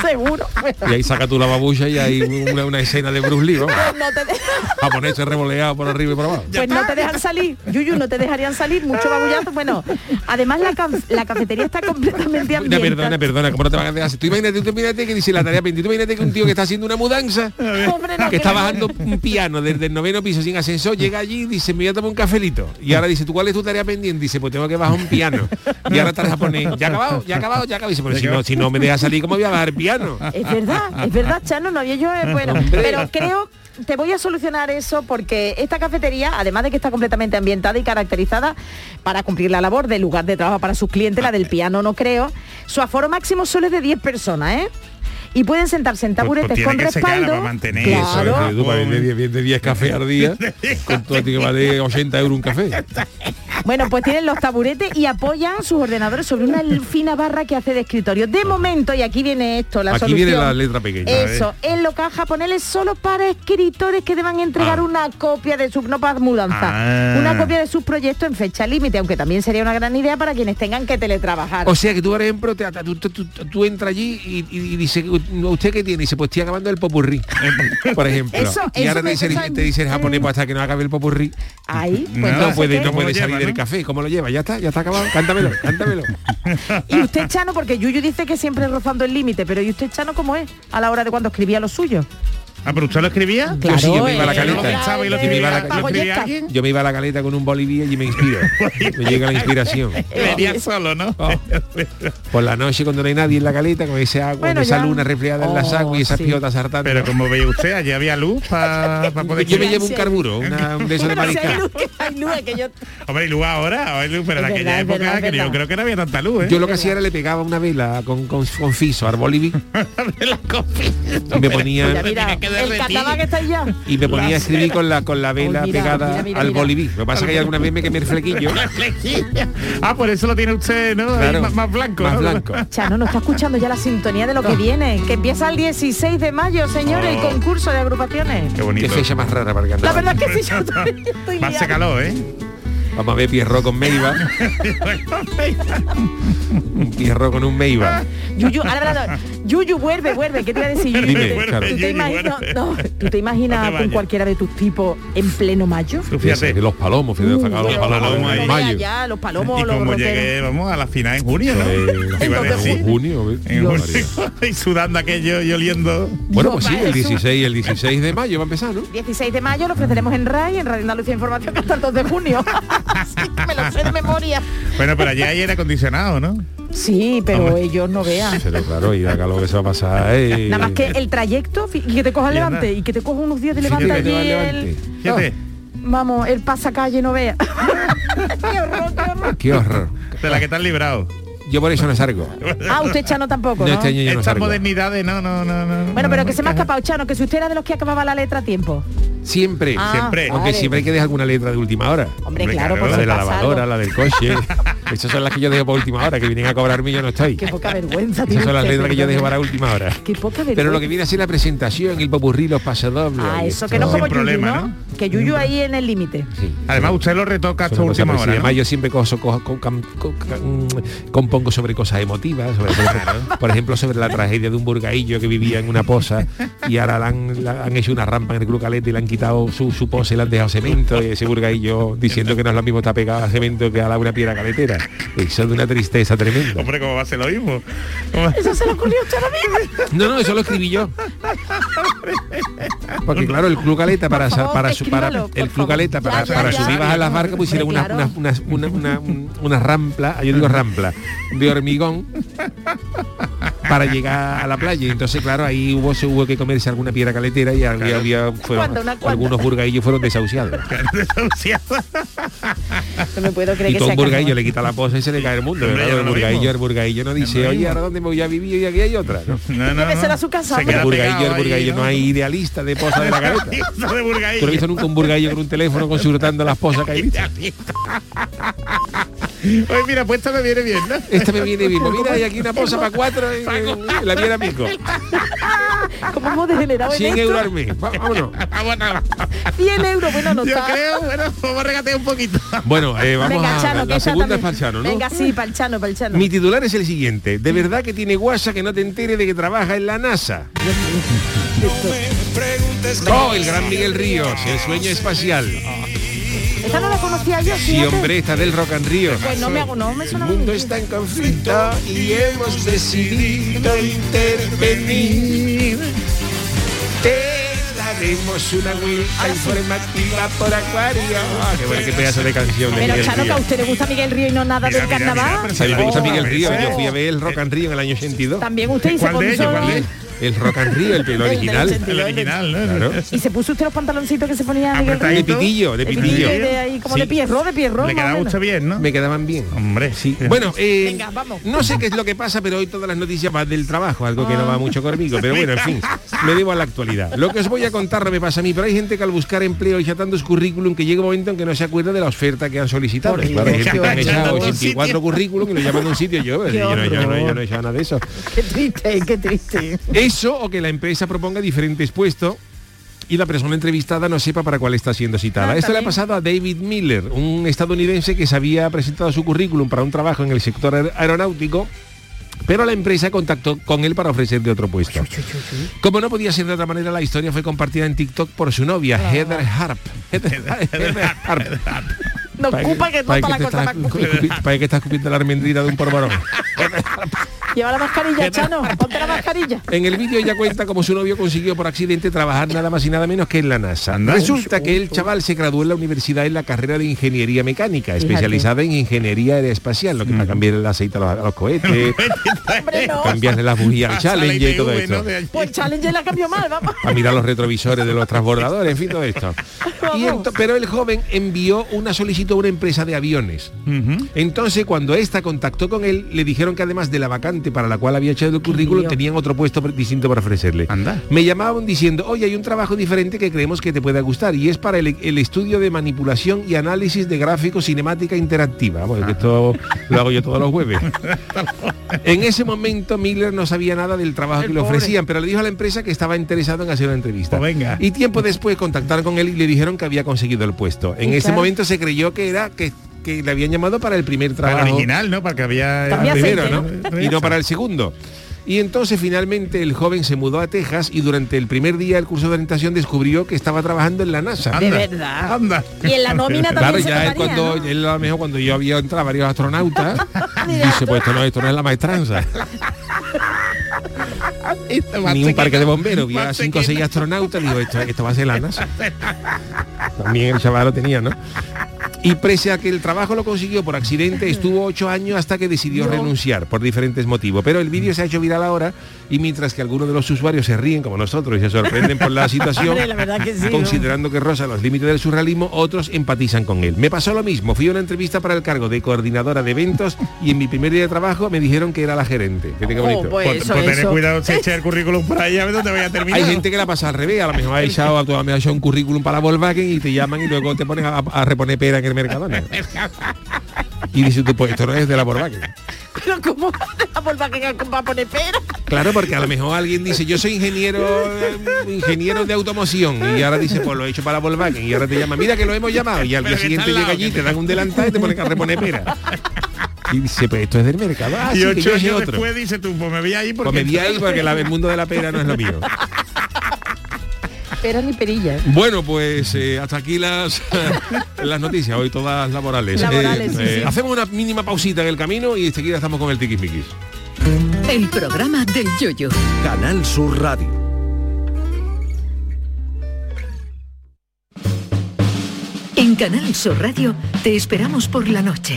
Seguro. Y ahí saca tú la babucha y hay una, una escena de Bruce Lee, vamos. No te A ponerse revoleado por arriba y por abajo. Pues no te dejan salir, Yuyu, no te dejarían salir, mucho babullazo. Bueno, además la, la cafetería está completamente No, ambientada. perdona, perdona, ¿cómo no te van a dejar? Tú imagínate, tú imagínate que dice la tarea pendiente, tú imagínate que un tío que está haciendo una mudanza, [laughs] Hombre, no, que está bajando un piano desde el noveno piso sin ascensor, llega allí y dice, me voy a tomar un cafelito. Y ahora dice, ¿tú cuál es tu tarea pendiente? Dice, pues tengo que bajar un piano. Y ahora estás a poner, ¿ya ha acabado? ¿Ya ha acabado? ¿Ya acabado? Dice, pero si no, si no me deja salir, ¿cómo voy a bajar el piano? Es verdad, es verdad, Chano, no había yo, eh, bueno, Hombre. pero creo te voy a solucionar eso porque esta cafetería, además de que está completamente ambientada y caracterizada para cumplir la labor del lugar de trabajo para sus clientes, la del piano no creo, su aforo máximo solo es de 10 personas, ¿eh? Y pueden sentarse en Pues- pues taburetes tiene con respaldo. para mantener Eso, claro. tú, para vender 10 vende 10 cafés al día, [laughs] con todo que vale 80 euros un café. Bueno, pues tienen los taburetes y apoyan sus ordenadores sobre una fina barra que hace de escritorio. De momento, y aquí viene esto, la Aquí solución. viene la letra pequeña. Eso, el local japonés es solo para escritores que deban entregar Ah. una copia de su, no para mudanza, Ah. una copia de sus proyectos en fecha límite, aunque también sería una gran idea para quienes tengan que teletrabajar. O sea que tú, por ejemplo, te, tú, tú- tú- tú entras allí y, y, y dice, ¿usted qué tiene? Y dice, pues estoy acabando el popurrí, [laughs] por ejemplo. Eso- y ahora te dice, te dice el japonés, pues hasta que no acabe el popurrí, Ahí, pues No, no entonces, puede, no puede ¿Cómo lo salir lleva, del no? café. ¿Cómo lo lleva? Ya está, ya está acabado. Cántamelo, [laughs] cántamelo. Y usted, Chano, porque Yuyu dice que siempre rozando el límite, pero ¿y usted, Chano, cómo es a la hora de cuando escribía lo suyo? Ah, pero usted lo escribía. Yo sí, yo me iba a la eh, caleta. Yo a la- ¿lo yo me iba a la caleta con un bolivia y me inspiro. [laughs] me llega la [laughs] inspiración. Venía solo, ¿no? Oh. Por la noche cuando no hay nadie en la caleta, con ese agua, Bueno, esa ya. luna resfriada en las Oh, aguas y esas sí. piotas saltando. Pero como veía usted, allí había luz para [laughs] poder yo me llevo un carburo, una, un de esos de Pero si hay mariscal. luz, que hay luz, es que yo... Hombre, y luz ahora, hay luz, pero en aquella época yo creo que no había tanta luz, ¿eh? Yo lo que hacía era le pegaba una vela con, con, con fiso al boliví la copia. y me ponía El que está ya. y me ponía a escribir con la con la vela mira, pegada mira, mira, al boliví. Lo que pasa es que alguna vez me quemé [laughs] el flequillo. ah, por eso lo tiene usted, ¿no? Claro, más, más blanco. Más ¿no? blanco. [laughs] Chano, no está escuchando ya la sintonía de lo que viene, que empieza el 16 de mayo, señores, el concurso de agrupaciones. Qué Qué bonito. fecha más rara para el La verdad es que sí, yo [laughs] estoy, estoy Va a calor, ¿eh? Vamos a ver Pierro con Meiva. Un Pierro con un Meiva. Yuyu, ahora, ahora, ahora. Yuyu, vuelve, vuelve, ¿qué te iba a decir? Yuyu? Dime, ¿Tú te- claro. ¿Tú te imaginas, no, ¿tú te imaginas No te con cualquiera de tus tipos en pleno mayo? Fíjate, fíjate. los palomos, fíjate, Uh, sacar los palomos en mayo. Ya, los palomos, Y los como llegué, vamos, a la final en junio, ¿no? [laughs] Entonces, decir. junio, ¿ves? En junio, y sudando aquello y oliendo. Bueno, pues sí, el Eso. 16, el 16 de mayo va a empezar, ¿no? 16 de mayo lo ofreceremos en RAI, en Radio Andalucía Información, hasta el 2 de junio. [laughs] Así que me lo sé de memoria. Bueno, pero allá hay aire acondicionado, ¿no? Sí, pero Hombre. ellos no vean. Pero claro, y acá lo que se va a pasar. Nada más que el trayecto y que te coja el levante y que te coja unos días de levante allí el. Fíjate, Vamos, el pasacalle no vea. [laughs] qué horror, qué horror. Qué horror. de la que te has librado. Yo por eso no salgo. Ah, usted Chano tampoco, No, ¿no? este año yo no Estas salgo. modernidades, no, no, no, no. Bueno, pero no, que se me ha escapado, Chano, que si usted era de los que acababa la letra a tiempo. Siempre. Ah, siempre. Aunque vale. siempre hay que dejar alguna letra de última hora. Hombre, Hombre, claro, claro, por La de la lavadora, algo. la del coche. [laughs] Esas son las que yo dejo para última hora, que vienen a cobrarme y yo no estoy. Qué poca vergüenza Esas tiene son las letras que yo dejo para última hora. Qué poca vergüenza. Pero lo que viene a ser la presentación, el popurrí, los pasodobles. Ah, eso esto. que no como Yuyu, problema, ¿no? Que Yuyu ahí en el límite. Sí. Además, usted lo retoca hasta última hora. ¿no? Además, yo siempre coso- cojo- co- cam- co- cam- compongo sobre cosas emotivas, sobre, por, ejemplo, por ejemplo, sobre la tragedia de un burgaillo que vivía en una poza y ahora le han, le han hecho una rampa en el Club Caleta y le han quitado su, su poza y le han dejado cemento y ese burgaillo diciendo que no es lo mismo está pegado a cemento que a la una piedra caletera. Eso es de una tristeza tremenda. Hombre, ¿cómo va a ser lo mismo? ¿Cómo va- Eso se lo ocurrió usted. No, no, eso lo escribí yo. [laughs] Porque claro, el Club Caleta para favor, para, su- para el Club. Caleta para, Ya, ya, para ya. subir bajar las barcas pusieron una, claro. una, una- una rampla, yo digo rampla, de hormigón para llegar a la playa. Y entonces, claro, ahí hubo, se hubo que comerse alguna piedra caletera y había, había- fueron- cuanta, una cuanta. algunos burgaillos fueron [laughs] desahuciados. No me puedo creer Y que todo sea un burgaillo le quita la posa y se le cae el mundo. Ya El lo burgaillo, el burgaillo no dice, oye. ¿ahora dónde me voy a vivir? Y aquí hay otra. ¿no? No, no, no. a su casa, Se El burgaillo, el ahí, no hay idealista de posa de la burgaillo. ¿Tú no visto nunca un burgaillo con un teléfono consultando las posas que hay? [laughs] [laughs] Oye, mira, pues esta me viene bien, ¿no? Esta me viene bien. [laughs] Mira, hay aquí una posa para cuatro y, y la viera pico. [laughs] ¿Cómo hemos degenerado en 100 esto? euros al mes. Vámonos. Vámonos. 100 euros, bueno, no Yo está. creo, bueno, vamos a regatear un poquito. Bueno, eh, vamos Venga, a Chano, la segunda es también- para el Chano, ¿no? Venga, sí, para el Chano, para el Chano. Mi titular es el siguiente. De verdad que tiene guasa que no te entere de que trabaja en la NASA. Oh, el gran Miguel Ríos, el sueño espacial. Esta no la conocía yo, Sí, fíjate. hombre, está del Rock and Ríos. Pues no me hago, no me El suena mundo muy está en conflicto y hemos decidido intervenir. Te daremos una vuelta informativa por Acuario. Ah, qué bueno, qué pedazo de canción de Pero Miguel Chano, que a usted le gusta Miguel Río y no nada Mira, del mira, mira, carnaval. pero A mí me gusta Miguel eso. Yo fui a ver el Rock and Río en el año 82. También usted y se ¿Cuál de puso ellos? ¿Cuál de ellos? El Rock and Río, el, [laughs] el original. 82. El original, ¿no? Claro. y se puso usted los pantaloncitos que se ponía Miguel. De pitillo, de pitillo. de ahí como Sí. de pierro, de pierro. Le quedaba usted bien, ¿no? Me quedaban bien. Hombre, Sí. Bueno, eh, Venga, vamos. no sé qué es lo que pasa, pero hoy todas las noticias van del trabajo, algo que no va mucho conmigo. Pero bueno, en fin, [laughs] me debo a la actualidad. Lo que os voy a contar no me pasa a mí, pero hay gente que al buscar empleo y chatando su currículum, que llega un momento en que no se acuerda de la oferta que han solicitado. Por Claro, hay Dios, gente que qué han horror. echado Echando un 84 sitio. currículum y lo llaman de un sitio. Yo, no, yo, no, horror. yo no he echado nada de eso. Qué triste, qué triste. Eso o que la empresa proponga diferentes puestos y la persona entrevistada no sepa para cuál está siendo citada. Ah, Esto le ha pasado a David Miller, un estadounidense que se había presentado su currículum para un trabajo en el sector aer- aeronáutico. Pero la empresa contactó con él para ofrecerle otro puesto. Como no podía ser de otra manera, la historia fue compartida en TikTok por su novia, Heather Harp. Heather, Heather Harp. No ocupa que la que te cosa más para que estás escupiendo la almendrita de un porvarón. [laughs] Lleva la mascarilla, Chano, ponte la mascarilla. En el vídeo ella cuenta cómo su novio consiguió por accidente trabajar nada más y nada menos que en la NASA. Resulta que el chaval se graduó en la universidad en la carrera de ingeniería mecánica, especializada en ingeniería aeroespacial, lo que para cambiar el aceite a los, a los cohetes, [laughs] no. cambiarle las bujías al [laughs] Challenger y todo esto. Pues el challenge la cambió mal, vamos. A mirar los retrovisores de los transbordadores, en fin, todo esto. Y ento- pero el joven envió una solicitud a una empresa de aviones. Entonces, cuando esta contactó con él, le dijeron que además de la vacante para la cual había echado el currículum, tenían otro puesto distinto para ofrecerle. Anda. Me llamaban diciendo, oye, hay un trabajo diferente que creemos que te pueda gustar y es para el, el estudio de manipulación y análisis de gráficos cinemática interactiva. Bueno, que esto lo hago yo todos [laughs] los jueves. En ese momento Miller no sabía nada del trabajo El que le pobre. ofrecían, pero le dijo a la empresa que estaba interesado en hacer una entrevista. Pues venga. Y tiempo después contactaron con él y le dijeron que había conseguido el puesto. En ese momento se creyó que era que, que le habían llamado para el primer Para trabajo el original, ¿no? Para que había... El primero, aceite, ¿no? Y no para el segundo. Y entonces finalmente el joven se mudó a Texas y durante el primer día del curso de orientación descubrió que estaba trabajando en la NASA. De verdad. Anda. Y en la nómina también Claro, se ya él notaría, cuando ¿no? él a lo mejor cuando yo había entrado varios astronautas, [laughs] dice, pues esto no, esto no es la maestranza. Ni un parque de bomberos, vi a cinco o seis astronautas, digo, esto, esto va a ser la [laughs] NASA. También el chaval lo tenía, ¿no? Y pese a que el trabajo lo consiguió por accidente, estuvo ocho años hasta que decidió renunciar por diferentes motivos. Pero el vídeo se ha hecho viral ahora y mientras que algunos de los usuarios se ríen como nosotros y se sorprenden por la [laughs] situación, Hombre, la verdad que sí, ¿no? considerando que roza los límites del surrealismo, otros empatizan con él. Me pasó lo mismo, fui a una entrevista para el cargo de coordinadora de eventos y en mi primer día de trabajo me dijeron que era la gerente. Fíjate qué Oh, bonito. pues eso, pues tener eso. cuidado si [laughs] echa el currículum por ahí, a ver dónde voy a terminar. Hay gente que la pasa al revés, a lo mejor ha echado, a tu- ha echado un currículum para Volkswagen y te llaman y luego te ponen a, a reponer pera en [laughs] el Mercadona. Y dices tú, pues esto no es de la Volkswagen. Pero ¿cómo la Volkswagen va a poner pera? Claro, porque a lo mejor alguien dice, yo soy ingeniero eh, ingeniero de automoción y ahora dice, pues lo he hecho para la Volkswagen y ahora te llama, mira que lo hemos llamado y al día que siguiente llega lado, allí, que te dan un delantal y te ponen a reponer pera. Y dice, pues esto es del mercado. Ah, y que ocho años otro. después dice tú, pues me voy ahí porque... Pues me di ahí porque la- el mundo de la pera no es lo mío. Pera ni perilla. ¿eh? Bueno, pues eh, hasta aquí las, [laughs] las noticias, hoy todas laborales. Laborales, sí, sí. Hacemos una mínima pausita en el camino y enseguida estamos con el tiquismiquis. El programa del yoyo. Canal Sur Radio. En Canal Sur Radio te esperamos por la noche.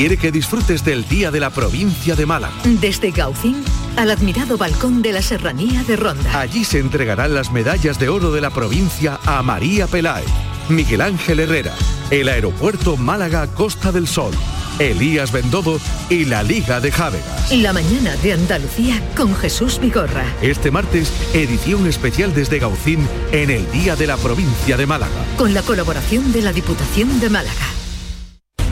quiere que disfrutes del Día de la Provincia de Málaga. Desde Gaucín al admirado balcón de la Serranía de Ronda. Allí se entregarán las medallas de oro de la provincia a María Peláez, Miguel Ángel Herrera, el aeropuerto Málaga Costa del Sol, Elías Bendodo y la Liga de Jávegas. La mañana de Andalucía con Jesús Vigorra. Este martes, edición especial desde Gaucín en el Día de la Provincia de Málaga. Con la colaboración de la Diputación de Málaga.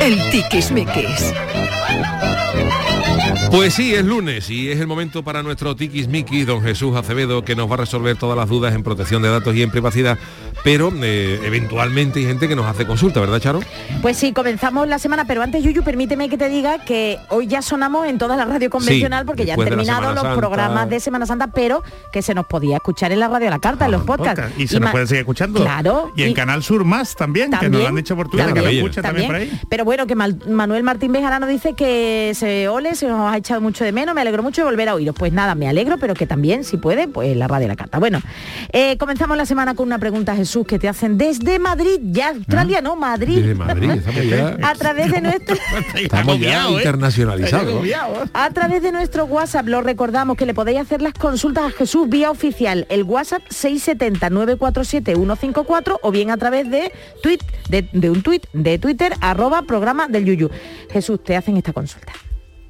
El Tiquismiquis. Pues sí, es lunes y es el momento para nuestro Tikis Miki, don Jesús Acevedo, que nos va a resolver todas las dudas en protección de datos y en privacidad, pero eh, eventualmente hay gente que nos hace consulta, ¿verdad, Charo? Pues sí, comenzamos la semana, pero antes, Yuyu, permíteme que te diga que hoy ya sonamos en toda la radio convencional porque ya han terminado los Santa. programas de Semana Santa, pero que se nos podía escuchar en la radio a la carta, en los podcasts. Podcast. Y se nos ma- puede seguir escuchando. Claro. Y en Canal Sur más también, que nos lo han dicho por Twitter, que lo escucha también, por ahí. Pero bueno, que Mal- Manuel Martín Bejarano dice que se ole, se nos ha echado mucho de menos, me alegro mucho de volver a oíros. Pues nada, me alegro, pero que también, si puede, pues la radio de la carta. Bueno, eh, comenzamos la semana con una pregunta, Jesús, que te hacen desde Madrid, ya Australia, no, Madrid. Desde Madrid, [laughs] estamos ya- a través de nuestro... [laughs] Estamos ya ¿eh? internacionalizados. A través de nuestro WhatsApp lo recordamos que le podéis hacer las consultas a Jesús vía oficial, el WhatsApp 670-947-154 o bien a través de tweet, de, de un tweet de Twitter, arroba programa del Yuyu. Jesús, te hacen esta consulta.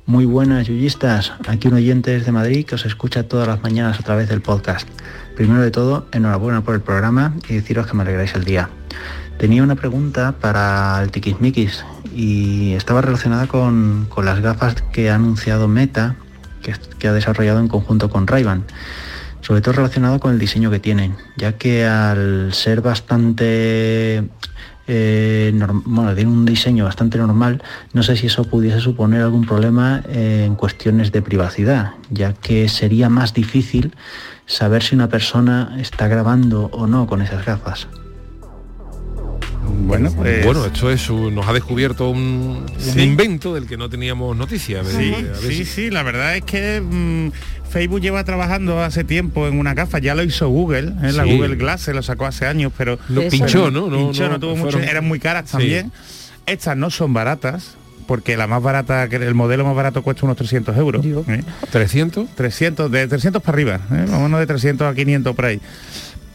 Muy buenas yuyistas, aquí un oyente desde Madrid que os escucha todas las mañanas a través del podcast. Primero de todo, enhorabuena por el programa y deciros que me alegráis el día. Tenía una pregunta para el Tiquismiquis y estaba relacionada con, con las gafas que ha anunciado Meta, que, ha desarrollado en conjunto con ray sobre todo relacionado con el diseño que tienen, ya que al ser bastante eh, bueno, tiene un diseño bastante normal, no sé si eso pudiese suponer algún problema eh, en cuestiones de privacidad, ya que sería más difícil saber si una persona está grabando o no con esas gafas. Bueno, pues... Bueno, esto es un- nos ha descubierto un, invento del que no teníamos noticia. Sí, sí, sí, la verdad es que mm, Facebook lleva trabajando hace tiempo en una gafa, ya lo hizo Google, ¿eh? la Sí. Google Glass se lo sacó hace años, pero No, pero pinchó, ¿no? No, pinchó, no, no tuvo mucho, fueron- eran muy caras Sí. también. Estas no son baratas, porque la más barata, que el modelo más barato cuesta unos 300 euros. ¿eh? ¿300? 300, de 300 para arriba, ¿eh? vámonos de 300 a 500 por ahí.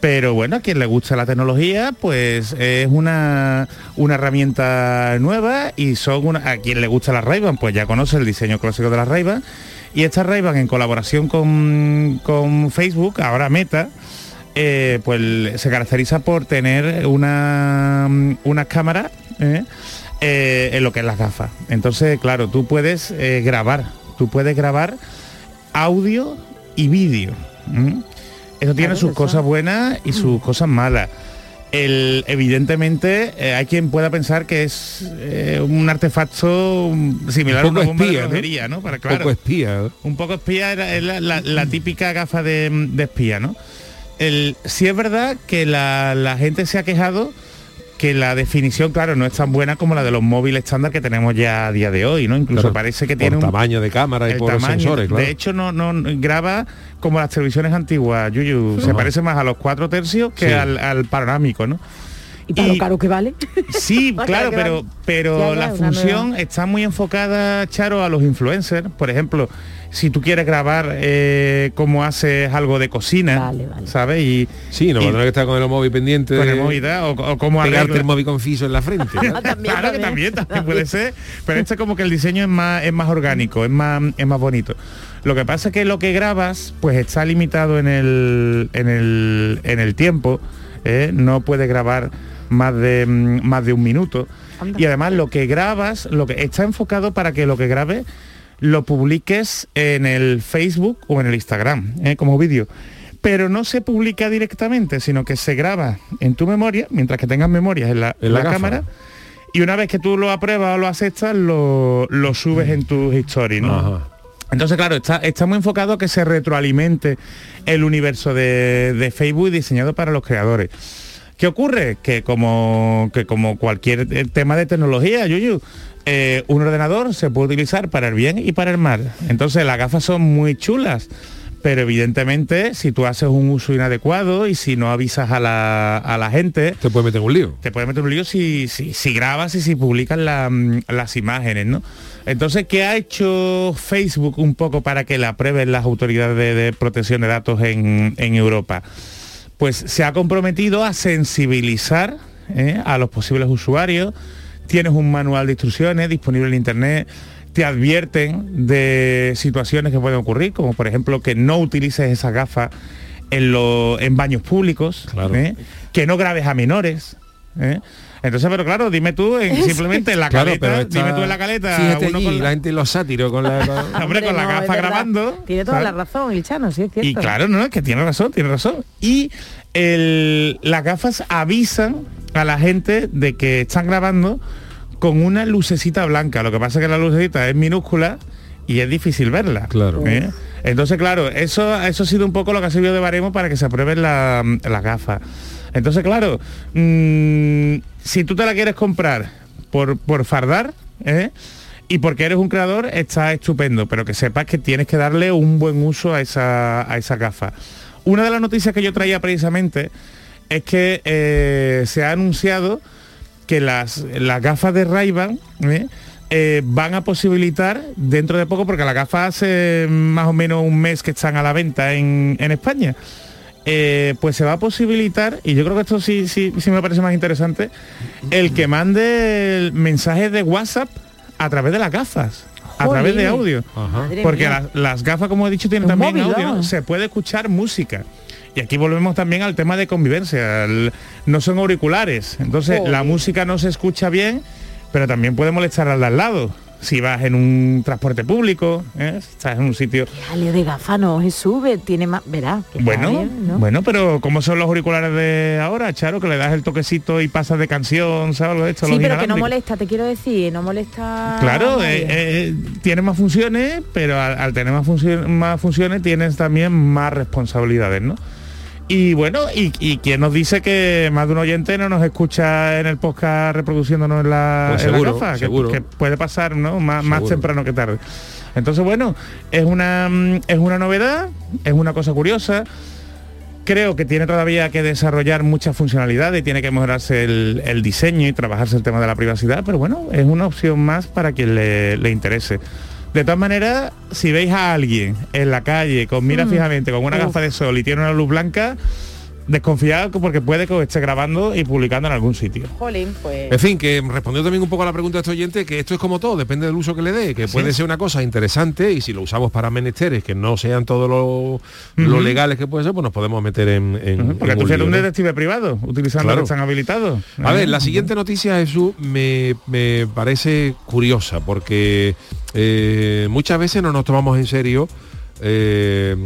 Pero bueno, a quien le gusta la tecnología, pues es una, una herramienta nueva y son una, a quien le gusta la ray pues ya conoce el diseño clásico de la ray Y esta ray en colaboración con, con Facebook, ahora Meta, eh, pues se caracteriza por tener una, unas cámaras ¿eh? Eh, en lo que es las gafas. Entonces, claro, tú puedes grabar, tú puedes grabar audio y vídeo. Eso tiene Claro, sus eso. cosas buenas y sus cosas malas. El, evidentemente eh, hay quien pueda pensar que es eh, un artefacto similar Un a poco una bomba espía, de ¿no? lotería, ¿no? Para, Un poco espía. un poco espía era, es la, la- la típica gafa de, de espía, ¿no? El, sí es verdad que la, la gente se ha quejado que la definición, claro, no es tan buena como la de los móviles estándar que tenemos ya a día de hoy, ¿no? Incluso Claro, parece que por tiene un tamaño de cámara y el por tamaño. sensores, claro. De hecho, no, no graba como las televisiones antiguas, Yuyu. Se parece más a los cuatro tercios que Sí. al, al panorámico, ¿no? ¿Y para lo caro que vale? Sí, [laughs] claro, pero, pero Ya, ya, la función nueva. está muy enfocada, Charo, a los influencers. Por ejemplo, si tú quieres grabar eh, cómo haces algo de cocina, ¿sabes? Y, Sí, no y- que estar con el móvil pendiente. Con de- el móvil, ¿verdad? o, o cómo pegarte el móvil con fiso en la frente. ¿no? [laughs] claro que también, también puede ser. Pero este como que el diseño es más, es más orgánico, es más, es más bonito. Lo que pasa es que lo que grabas, pues está limitado en el, en el, en el tiempo. ¿eh? No puedes grabar más de más de un minuto. Y además lo que grabas, lo que está enfocado para que lo que grabes lo publiques en el Facebook o en el Instagram, ¿eh? como vídeo. Pero no se publica directamente, sino que se graba en tu memoria, mientras que tengas memorias en la, En la cámara. Y una vez que tú lo apruebas o lo aceptas, lo, lo subes en tus. Ajá. Entonces, claro, está, está muy enfocado a que se retroalimente el universo de, de Facebook diseñado para los creadores. ¿Qué ocurre? Que como, que como cualquier eh, tema de tecnología, Yuyu, eh, un ordenador se puede utilizar para el bien y para el mal. Entonces las gafas son muy chulas, pero evidentemente si tú haces un uso inadecuado y si no avisas a la, a la gente... Te puede meter un lío. Te puede meter un lío si, si, si grabas y si publicas la, mm, las imágenes, ¿no? Entonces, ¿qué ha hecho Facebook un poco para que la aprueben las autoridades de, de protección de datos en, en Europa? Pues se ha comprometido a sensibilizar ¿eh? a los posibles usuarios. Tienes un manual de instrucciones disponible en internet. Te advierten de situaciones que pueden ocurrir, como por ejemplo que no utilices esas gafas en, lo- en baños públicos, ¿eh? que no grabes a menores. ¿eh? Entonces, pero claro, dime tú, en- [laughs] simplemente en la Claro, caleta, dime tú en la caleta, Fíjate uno allí, con la... la- gente los sátiros con la... con- [laughs] Hombre, con la gafa grabando. Tiene toda ¿sabes? la razón, el Chano, sí es cierto. Y claro, no, es que tiene razón, tiene razón. Y el- las gafas avisan a la gente de que están grabando con una lucecita blanca. Lo que pasa es que la lucecita es minúscula y es difícil verla. Claro. ¿eh? Entonces, claro, eso, eso ha sido un poco lo que ha servido de baremo para que se aprueben la- las gafas. Entonces, claro, mm, si tú te la quieres comprar por, por fardar, ¿eh? y porque eres un creador, está estupendo, pero que sepas que tienes que darle un buen uso a esa, a esa gafa. Una de las noticias que yo traía precisamente es que eh, se ha anunciado que las, las gafas de Ray-Ban ¿eh? eh, van a posibilitar dentro de poco, porque las gafas hace más o menos un mes que están a la venta en, en España, eh, pues se va a posibilitar, y yo creo que esto sí, sí, sí me parece más interesante, el que mande el mensaje de WhatsApp a través de las gafas. a través de audio. Porque las, las gafas, como he dicho, tienen Un también móvil, audio. ¿no? Se puede escuchar música. Y aquí volvemos también al tema de convivencia. El- no son auriculares. Entonces la música no se escucha bien, pero también puede molestar al de al lado. Si vas en un transporte público, ¿eh? si estás en un sitio Jaleo de gafas, no, ve, tiene más, verá. bueno, ¿no? bueno, pero ¿cómo son los auriculares de ahora, Charo? Que le das el toquecito y pasas de canción, ¿sabes? De esto, Sí, pero que no molesta, te quiero decir, no molesta. Claro, eh, eh, tiene más funciones, pero al, al tener más, funcio- más funciones tienes también más responsabilidades, ¿no? Y bueno, y, y quién nos dice que más de un oyente no nos escucha en el podcast reproduciéndonos en la, Pues en la seguro, gafa, que- seguro. Que, puede pasar, ¿no? Más, más temprano que tarde. Entonces, bueno, es una, mm, es una novedad, es una cosa curiosa. Creo que tiene todavía que desarrollar muchas funcionalidades y tiene que mejorarse el, el diseño y trabajarse el tema de la privacidad, pero bueno, es una opción más para quien le, le interese. De todas maneras, si veis a alguien en la calle con mira Mm. fijamente, con una gafa de sol y tiene una luz blanca, desconfiad porque puede que os esté grabando y publicando en algún sitio. Jolín, pues. En fin, que respondió también un poco a la pregunta de este oyente, que esto es como todo, depende del uso que le dé, que puede ser una cosa interesante y si lo usamos para menesteres que no sean todos lo, lo Ujú. legales que puede ser, pues nos podemos meter en... en- Porque en tú un eres un ¿no? detective privado, utilizando Claro. que están habilitados. A ver, la siguiente noticia, Jesús, me, me parece curiosa porque eh, muchas veces no nos tomamos en serio. Eh,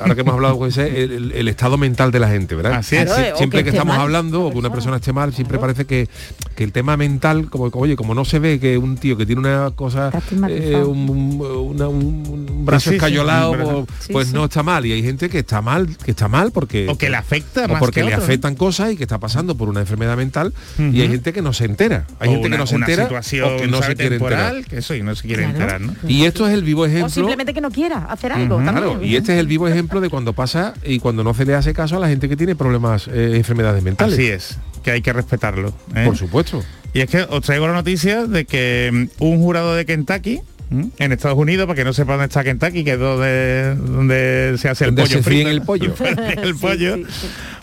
ahora que hemos hablado con ese, el, estado mental de la gente, ¿verdad? Así es. Sie- Claro, o siempre que estamos mal hablando o que una persona esté mal, siempre parece que, que el tema mental, como, como, oye, como no se ve que un tío que tiene una cosa, eh, un, un- una- un- un brazo Sí, sí, escayolado, pues, Sí, pues sí. no está mal. Y hay gente que está mal, que está mal porque O que le afecta o más porque que le afectan cosas y que está pasando por una enfermedad mental y hay gente que no se entera. Hay O gente una- que no se entera o que no se quiere temporal, enterar. que eso y no se quiere Claro. enterar, ¿no? Y esto es el vivo O ejemplo. simplemente que no quiera hacer algo. Claro, y este es el vivo ejemplo de cuando pasa y cuando no se le hace caso a la gente que tiene problemas, eh, enfermedades mentales. Así es, que hay que respetarlo. ¿eh? Por supuesto. Y es que os traigo la noticia de que mm, un jurado de Kentucky, ¿m? en Estados Unidos, para que no sepa dónde está Kentucky, que es donde, donde se hace el Donde pollo frito, el pollo. [laughs] el pollo,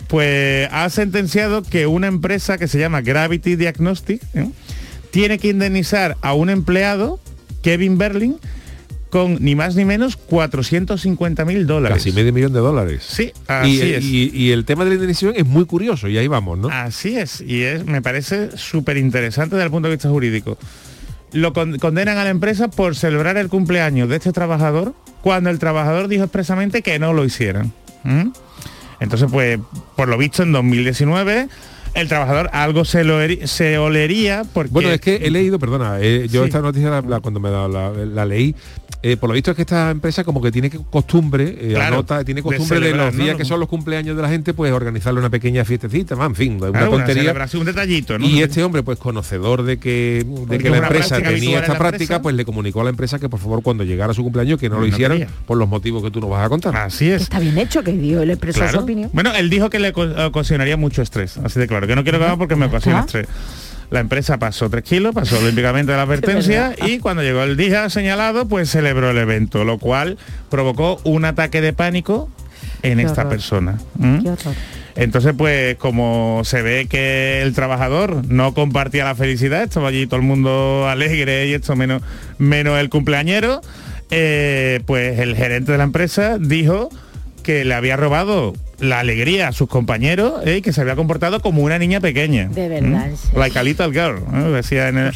pues ha sentenciado que una empresa que se llama Gravity Diagnostic ¿eh? tiene que indemnizar a un empleado, Kevin Berlin, con ni más ni menos 450 mil dólares. Casi medio millón de dólares. Sí, y, así es. y- y el tema de la indemnización es muy curioso y ahí vamos, ¿no? Así es, y es, me parece súper interesante desde el punto de vista jurídico. Lo con- condenan a la empresa por celebrar el cumpleaños de este trabajador cuando el trabajador dijo expresamente que no lo hicieran. ¿Mm? Entonces, pues, por lo visto, en 2019 el trabajador algo se, lo se olería porque... Bueno, es que he leído, perdona, eh, yo Sí. esta noticia la- la- cuando me la, la- la leí, eh, por lo visto es que esta empresa como que tiene que costumbre, eh, Claro, anota, tiene costumbre de, celebrar, los ¿no? días que son los cumpleaños de la gente, pues organizarle una pequeña fiestecita, más, en fin, una Claro, una tontería. celebración, un detallito, ¿no? Y este hombre, pues conocedor de que, de que la una empresa tenía esta práctica, empresa. pues le comunicó a la empresa que por favor cuando llegara su cumpleaños que no lo hicieran quería. por los motivos que tú nos vas a contar. Así es. Está bien hecho, que dio, él expresó Claro. su opinión. Bueno, él dijo que le ocasionaría mucho estrés, así de claro, que no quiero que porque me ocasiona estrés. La empresa pasó tres kilos, pasó olímpicamente la [laughs] advertencia y cuando llegó el día señalado, pues celebró el evento, lo cual provocó un ataque de pánico en Qué esta horror. persona. Entonces, pues como se ve que el trabajador no compartía la felicidad, estaba allí todo el mundo alegre y esto menos, menos el cumpleañero, eh, pues el gerente de la empresa dijo que le había robado la alegría a sus compañeros eh, y que se había comportado como una niña pequeña. De verdad, ¿Mm? en serio. Like a little girl, decía en, el-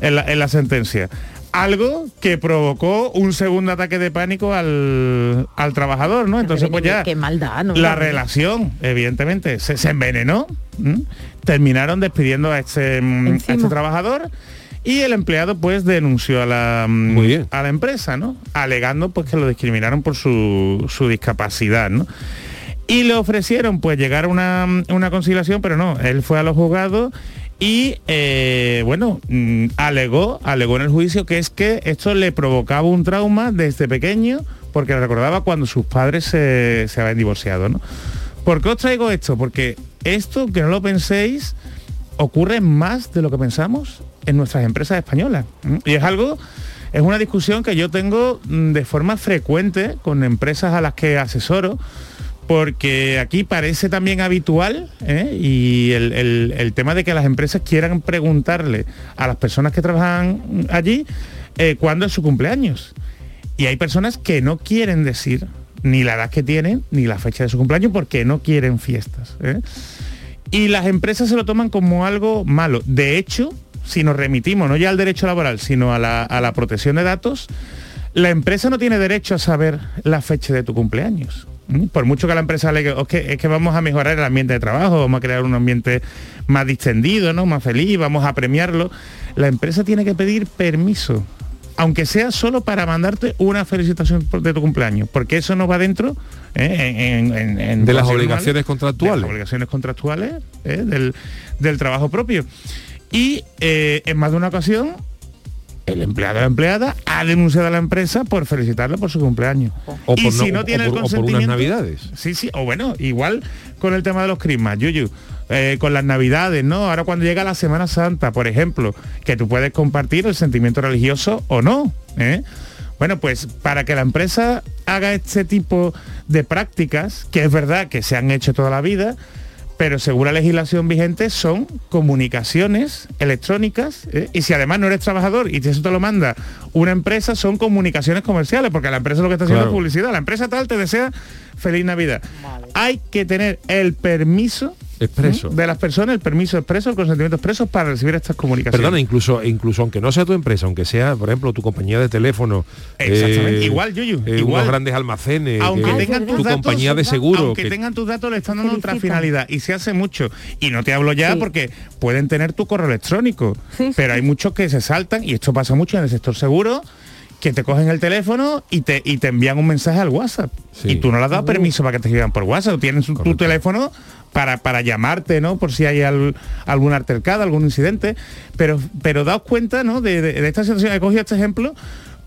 en la, en la sentencia. Algo que provocó un segundo ataque de pánico al, al trabajador, ¿no? Entonces pues ya Qué maldad, ¿no? la relación, evidentemente, se, se envenenó. ¿m? Terminaron despidiendo a este, a este trabajador y el empleado pues denunció a la, mm, Muy bien. a la empresa, ¿no? Alegando pues que lo discriminaron por su, su discapacidad, ¿no? Y le ofrecieron pues llegar a una, una conciliación, pero no, él fue a los juzgados y eh, bueno, mm, alegó, alegó en el juicio que es que esto le provocaba un trauma desde pequeño porque recordaba cuando sus padres se, se habían divorciado, ¿no? ¿Por qué os traigo esto? Porque esto, que no lo penséis, ocurre más de lo que pensamos en nuestras empresas españolas. Y es algo, es una discusión que yo tengo mm, de forma frecuente con empresas a las que asesoro, porque aquí parece también habitual ¿eh? y el tema de que las empresas quieran preguntarle a las personas que trabajan allí eh, cuándo es su cumpleaños. Y hay personas que no quieren decir ni la edad que tienen ni la fecha de su cumpleaños porque no quieren fiestas. ¿eh? Y las empresas se lo toman como algo malo. De hecho, si nos remitimos no ya al derecho laboral, sino a la, a la protección de datos, la empresa no tiene derecho a saber la fecha de tu cumpleaños. ¿Mm? Por mucho que la empresa le diga, "Oh, es que, es que vamos a mejorar el ambiente de trabajo, vamos a crear un ambiente más distendido, ¿no? más feliz, vamos a premiarlo, la empresa tiene que pedir permiso, aunque sea solo para mandarte una felicitación por- de tu cumpleaños, porque eso no va dentro ¿eh? en, en- en- De las obligaciones de contractuales. las obligaciones contractuales ¿eh? del, del trabajo propio. Y eh, en más de una ocasión, el empleado o la empleada ha denunciado a la empresa por felicitarle por su cumpleaños. O y por si no- no, o tiene por- el o por unas consentimiento... navidades. Sí, sí, o bueno, igual con el tema de los crismas, Yuyu. eh, con las navidades, ¿no? Ahora cuando llega la Semana Santa, por ejemplo, que tú puedes compartir el sentimiento religioso o no. ¿eh? Bueno, pues para que la empresa haga este tipo de prácticas, que es verdad que se han hecho toda la vida, pero según la legislación vigente son comunicaciones electrónicas ¿eh? y si además no eres trabajador y eso te lo manda una empresa son comunicaciones comerciales porque la empresa lo que está haciendo Claro. es publicidad la empresa tal te desea feliz navidad. Hay que tener el permiso Expreso. ¿eh? de las personas el permiso expreso el consentimiento expreso para recibir estas comunicaciones. Perdona, incluso, incluso aunque no sea tu empresa, aunque sea, por ejemplo, tu compañía de teléfono, Exactamente, eh, igual, Yuyu, eh, igual. unos grandes almacenes, aunque que- tengan tus tu datos, compañía de seguro, aunque que- tengan tus datos le están dando otra finalidad. Y se hace mucho. Y no te hablo ya porque pueden tener tu correo electrónico pero hay muchos que se saltan y esto pasa mucho en el sector seguro que te cogen el teléfono y te, y te envían un mensaje al WhatsApp y tú no le has dado permiso para que te escriban por WhatsApp tienen su- tu teléfono para, para llamarte, ¿no? Por si hay al- algún altercado, algún incidente. Pero, pero daos cuenta, ¿no? De, de- de esta situación. He cogido este ejemplo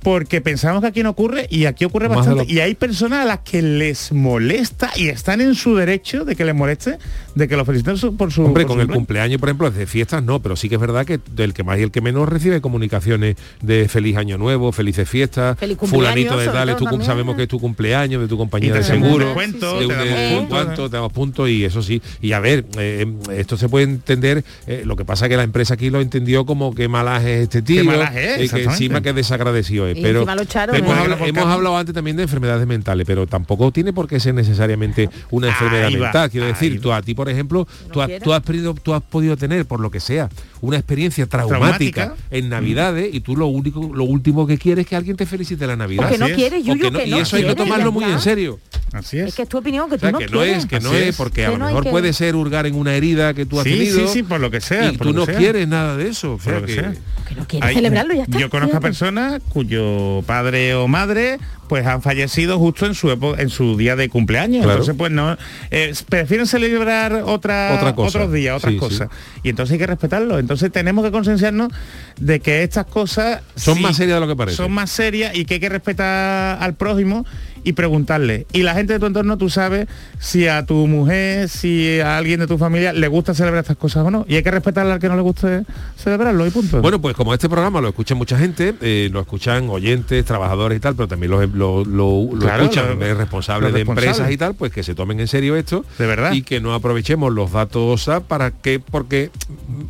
porque pensamos que aquí no ocurre y aquí ocurre Más bastante. lo- Y hay personas a las que les molesta y están en su derecho de que les moleste, de que lo feliciten su- por su Hombre, por con su el cumpleaños. cumpleaños, por ejemplo, de fiestas no, pero sí que es verdad que el que más y el que menos recibe comunicaciones de feliz año nuevo, felices fiestas, Feliz fulanito de sobre tal, es todo tu cum- también. sabemos que es tu cumpleaños, de tu compañía de seguro, te un damos de- puntos, cuánto, te damos puntos y eso sí. Y a ver, eh, esto se puede entender, eh, lo que pasa es que la empresa aquí lo entendió como que malaje es este tío, malaje es, y que encima que desagradecido es. Y Pero echaron, hemos, ¿eh? habla- hemos hablado antes también de enfermedades mentales, pero tampoco tiene por qué ser necesariamente una enfermedad va, mental. Quiero decir, tú a ti, por ejemplo, tú, has, tú has podido- tú has podido tener, por lo que sea, una experiencia traumática, Traumática. en Navidades y tú lo único, lo último que quieres es que alguien te felicite la Navidad. O que no quieres, O Yuyu, que no- que y eso hay que tomarlo muy en serio. Así Es que es tu opinión, que O tú no que no quieres. es, que no es, es. porque a lo no mejor que- puede ser hurgar en una herida que tú has Sí, tenido. sí, sí, por lo que sea, Y por tú no sea. quieres nada de eso. o sea Por lo que que- sea. quieres Hay- celebrarlo, ya está, Yo conozco a personas cuyo padre o madre pues han fallecido justo en su en su día de cumpleaños. Claro. Entonces pues no eh, prefieren celebrar otra, Otra cosa. otros días, otras Sí, sí. cosas. Y entonces hay que respetarlo. Entonces tenemos que concienciarnos de que estas cosas Son sí, más serias de lo que parece. Son más serias y que hay que respetar al prójimo y preguntarle. Y la gente de tu entorno, tú sabes si a tu mujer, si a alguien de tu familia le gusta celebrar estas cosas o no. Y hay que respetar al que no le guste celebrarlo y punto. Bueno, pues como este programa lo escucha mucha gente, eh, lo escuchan oyentes, trabajadores y tal, pero también lo, lo, lo- lo Claro, escuchan eh, responsables los de empresas y tal, pues que se tomen en serio esto De verdad. y que no aprovechemos los datos para que, porque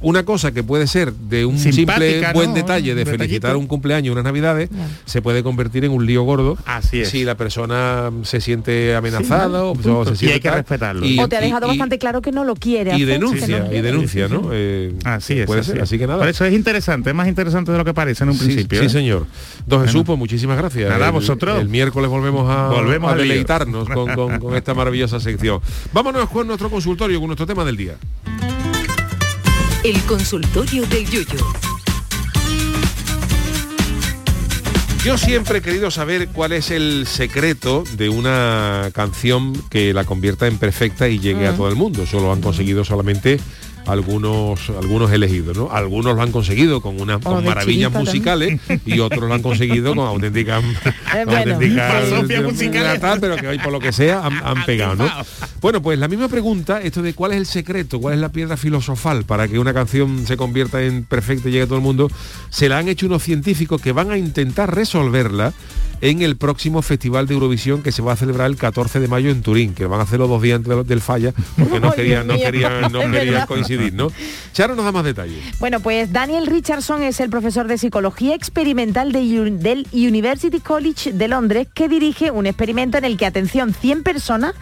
una cosa que puede ser de un Simpática, simple buen ¿no? detalle de detallito. felicitar un cumpleaños, unas navidades, se puede convertir en un lío gordo Así es. si la persona se siente amenazada o- se Y siente hay que respetarlo. y- o te ha y- dejado y- bastante claro que no lo quiere y hacer, denuncia, no y denuncia, ¿no? Eh, Así es. puede así ser, es. así que nada. Por eso es interesante, es más interesante de lo que parece en un Sí, principio. Sí, ¿eh? señor. Don Jesús, pues muchísimas gracias. Nada, El- vosotros. El miércoles volvemos a, Volvemos a deleitarnos con, con- con esta maravillosa sección. Vámonos con nuestro consultorio, con nuestro tema del día. El consultorio del Yuyo. Yo siempre he querido saber cuál es el secreto de una canción que la convierta en perfecta y llegue a todo el mundo. Eso lo han conseguido solamente algunos algunos elegidos, ¿no? Algunos lo han conseguido con una con de maravillas musicales y otros lo han conseguido con auténticas [laughs] bueno, auténticas- musicales. tal, pero que hoy por lo que sea han, han pegado, ¿no? Bueno, pues la misma pregunta, esto de cuál es el secreto, cuál es la piedra filosofal para que una canción se convierta en perfecta y llegue a todo el mundo, se la han hecho unos científicos que van a intentar resolverla en el próximo Festival de Eurovisión que se va a celebrar el 14 de mayo en Turín, que van a hacerlo dos días antes del- falla, porque no querían, no [laughs] querían, no querían coincidir ¿no? Charo nos da más detalles. Bueno, pues Daniel Richardson es el profesor de psicología experimental de del University College de Londres que dirige un experimento en el que, atención, 100 personas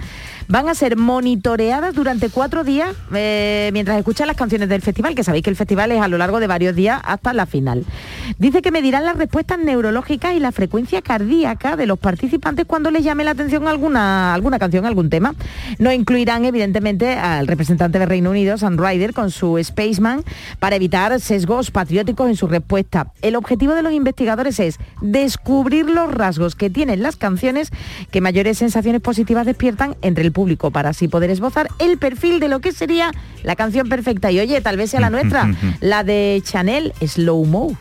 van a ser monitoreadas durante cuatro días eh, mientras escuchan las canciones del festival, que sabéis que el festival es a lo largo de varios días hasta la final. Dice que medirán las respuestas neurológicas y la frecuencia cardíaca de los participantes cuando les llame la atención alguna, alguna canción, algún tema. No incluirán, evidentemente, al representante de Reino Unido, Sam Ryder, con su Spaceman, para evitar sesgos patrióticos en su respuesta. El objetivo de los investigadores es descubrir los rasgos que tienen las canciones que mayores sensaciones positivas despiertan entre el público, para así poder esbozar el perfil de lo que sería la canción perfecta. Y oye, tal vez sea la nuestra, [laughs] la de Chanel, Slow Mo.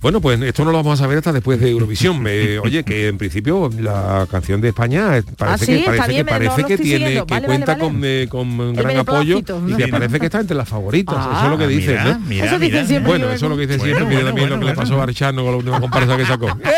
Bueno, pues esto no lo vamos a saber hasta después de Eurovisión. Eh, [laughs] oye, que en principio la canción de España eh, parece Ah, sí, que parece bien, que, me- no parece que tiene siguiendo. que Vale, cuenta vale, vale. con, eh, con gran apoyo y que parece que está entre las favoritas. Ah, eso es lo que dicen, mira, ¿no? mira, Eso dicen siempre, Bueno, eso es lo que dicen Bueno, siempre. Mira bueno, también lo que bueno, le pasó a Archano con la última comparsa que sacó. [laughs]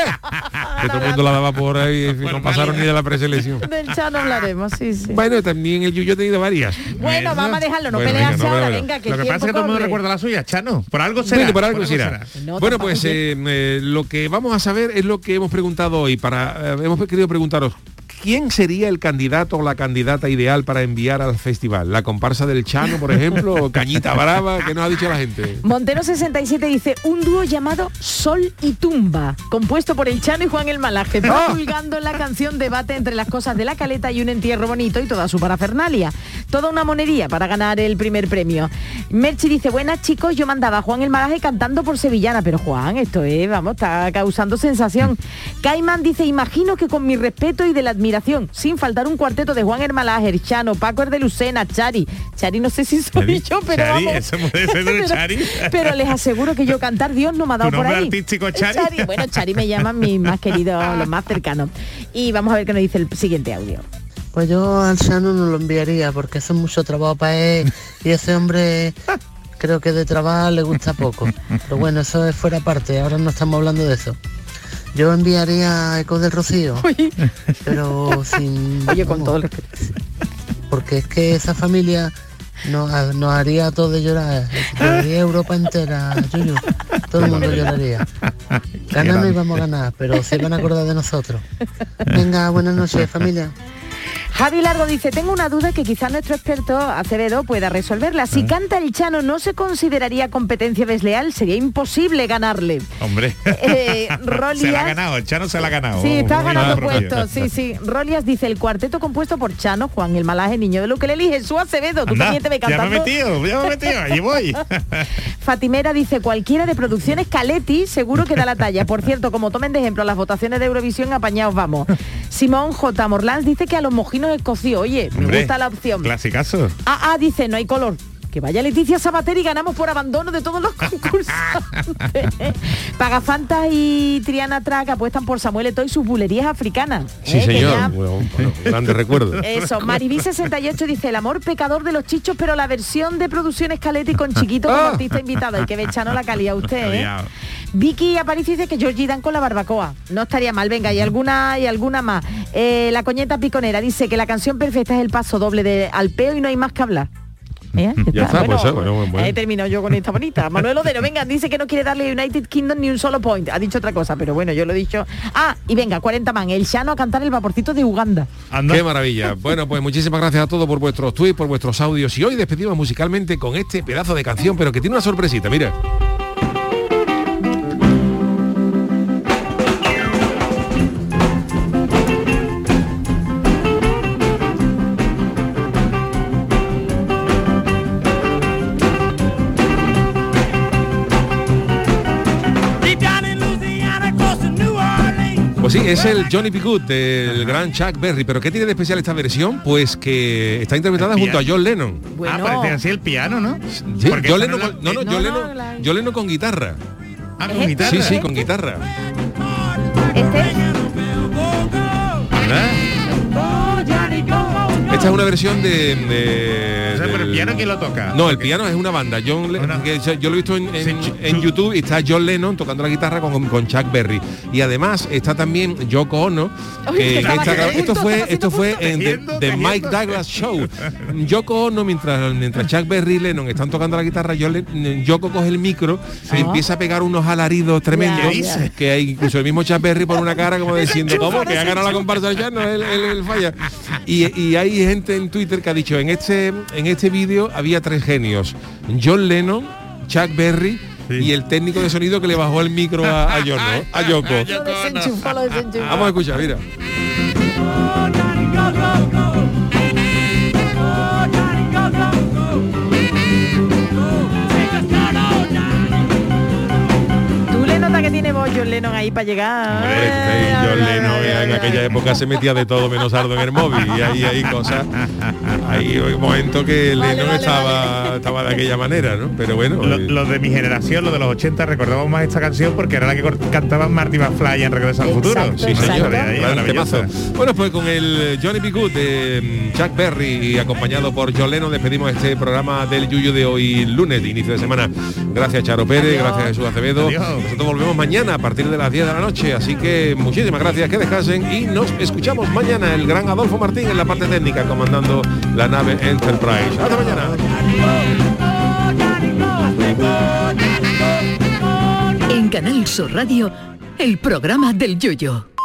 Que todo el mundo la daba por ahí y no pasaron ni de la preselección. [laughs] Del Chano hablaremos, sí, sí. Bueno, también el Yuyo ha tenido varias. Bueno, vamos a dejarlo, no Bueno, pelearse venga, no, ahora, venga, que Lo que pasa es que todo el mundo recuerda la suya, Chano. Por algo será. Bueno, por algo será. No, bueno, pues. Eh, eh, lo que vamos a saber es lo que hemos preguntado hoy. Para, eh, hemos querido preguntaros, ¿quién sería el candidato o la candidata ideal para enviar al festival? ¿La comparsa del Chano, por ejemplo? ¿O Cañita Brava? ¿Qué nos ha dicho la gente? Montero 67 dice un dúo llamado Sol y Tumba, compuesto por el Chano y Juan el Malaje, Ah. promulgando la canción debate entre las cosas de la caleta y un entierro bonito y toda su parafernalia. Toda una monería para ganar el primer premio. Merchi dice, buenas chicos, yo mandaba a Juan el Malaje cantando por Sevillana, pero Juan, esto es, vamos, está causando sensación. Caiman dice, imagino que con mi respeto y de la admiración, sin faltar un cuarteto de Juan el Chano, Paco de Lucena, Chari. Chari no sé si soy yo, pero Chari, vamos. eso puede ser [laughs] de un Pero- Chari. pero les aseguro que yo cantar Dios no me ha dado ¿Tu por ahí. artístico, Chari? Bueno, Chari me llaman mis más queridos, los más cercanos. Y vamos a ver qué nos dice el siguiente audio. Pues yo al Sano no lo enviaría porque eso es mucho trabajo para él y ese hombre creo que de trabajo le gusta poco. Pero bueno, eso es fuera parte, ahora no estamos hablando de eso. Yo enviaría a Eco del Rocío, [laughs] pero sin... Oye, con vamos, todo el respeto. Porque es que esa familia nos, nos haría a todos llorar, lloraría Europa entera, Yuyu. todo el mundo lloraría. Ganamos y vamos a ganar, pero se van a acordar de nosotros. Venga, buenas noches familia. Javi Largo dice, tengo una duda que quizá nuestro experto Acevedo pueda resolverla. Si canta el Chano, ¿no se consideraría competencia desleal? Sería imposible ganarle. Hombre. Eh, [laughs] se la ha ganado, el Chano se la ha ganado. Sí, está Muy ganando puestos, sí, sí. Rolias dice, el cuarteto compuesto por Chano, Juan el Malaje, Niño de lo que le elige Jesús Acevedo. Tú Anda, también te ves ya me he cantando. metido, ya me he metido, allí voy. [laughs] Fatimera dice, cualquiera de producciones Caletti seguro que da la talla. Por cierto, como tomen de ejemplo las votaciones de Eurovisión, apañados vamos. Simón J. Morlans dice que a los mojinos escocidos. Oye, me Hombre, gusta la opción. Clasicazo. Ah, ah, dice, no hay color. Que vaya Leticia Sabater y ganamos por abandono de todos los [laughs] concursos. Pagafantas y Triana Track apuestan por Samuel Eto'o y sus bulerías africanas. Sí, ¿eh? Que señor. ya- Bueno, bueno, grande recuerdo. [laughs] Eso, Maribí 68 dice el amor pecador de los chichos, pero la versión de producciones Caletti con chiquito como artista invitado. Hay que Chano la calidad usted, ¿eh? Vicky Aparicio dice que Georgie Dan con la barbacoa. No estaría mal, venga, y alguna y alguna más. Eh, la coñeta piconera dice que la canción perfecta es el paso doble de Alpeo y no hay más que hablar. ¿Eh? Ya está, pues, bueno, bueno, bueno. He terminado yo con esta bonita. [laughs] Manuel Odero, venga, dice que no quiere darle a United Kingdom ni un solo point. Ha dicho otra cosa, pero bueno, yo lo he dicho. Ah, y venga, 40 man, el Shano a cantar el vaporcito de Uganda. Qué maravilla. Bueno, pues muchísimas gracias a todos por vuestros tweets, por vuestros audios. Y hoy despedimos musicalmente con este pedazo de canción, pero que tiene una sorpresita, mira. Es el Johnny. Good del gran Chuck Berry. ¿Pero qué tiene de especial esta versión? Pues que está interpretada junto a. John Lennon. Ah, parece así el piano, ¿no? Sí, John Lennon no con- la- no, no, John Lennon, John Lennon con guitarra. Ah, con guitarra. Sí, sí, con guitarra. Esta es una versión de, de- Pero el del- piano, ¿quién lo toca? No, el piano es una banda. John Le- que yo yo lo he visto en, en- en YouTube y está John Lennon tocando la guitarra con, con Chuck Berry. Y además está también Yoko Ono. Que está- esto fue, esto fue en The, Mike Douglas Show. [laughs] Yoko Ono, mientras, mientras Chuck Berry y Lennon están tocando la guitarra, John Le- Yoko coge el micro y empieza a pegar unos alaridos tremendos. Que hay incluso el mismo Chuck Berry por una cara como diciendo, ¿cómo? Que ha ganado la comparsa ya, no, él, él- él falla. Y, y hay gente en Twitter que ha dicho, en este, en este vídeo había tres genios. John Lennon, Chuck Berry y el técnico de sonido que le bajó el micro a, a, Yoko, [laughs] a Yoko. Lo desenchufó, lo desenchufó. Vamos a escuchar, mira. John Lennon ahí para llegar. Este, John Lennon eh, en aquella época se metía de todo menos sardo en el móvil y ahí hay cosas hay un momento que Lennon estaba estaba de aquella manera ¿no? pero bueno Lo- eh, Los de mi generación, los de los 80, recordamos más esta canción porque era la que cantaban Marty McFly en Regreso al Futuro. Sí, señor. Bueno, pues con el Johnny B. Good de mm, Chuck Berry y acompañado por John Lennon despedimos este programa del Yuyu de hoy lunes, de inicio de semana. Gracias Charo Pérez, gracias Jesús Acevedo. Nosotros volvemos mañana a partir de las 10 de la noche, así que muchísimas gracias, que descansen y nos escuchamos mañana el gran Adolfo Martín en la parte técnica comandando la nave Enterprise. Hasta mañana. En Canal Sur Radio, el programa del Yoyo.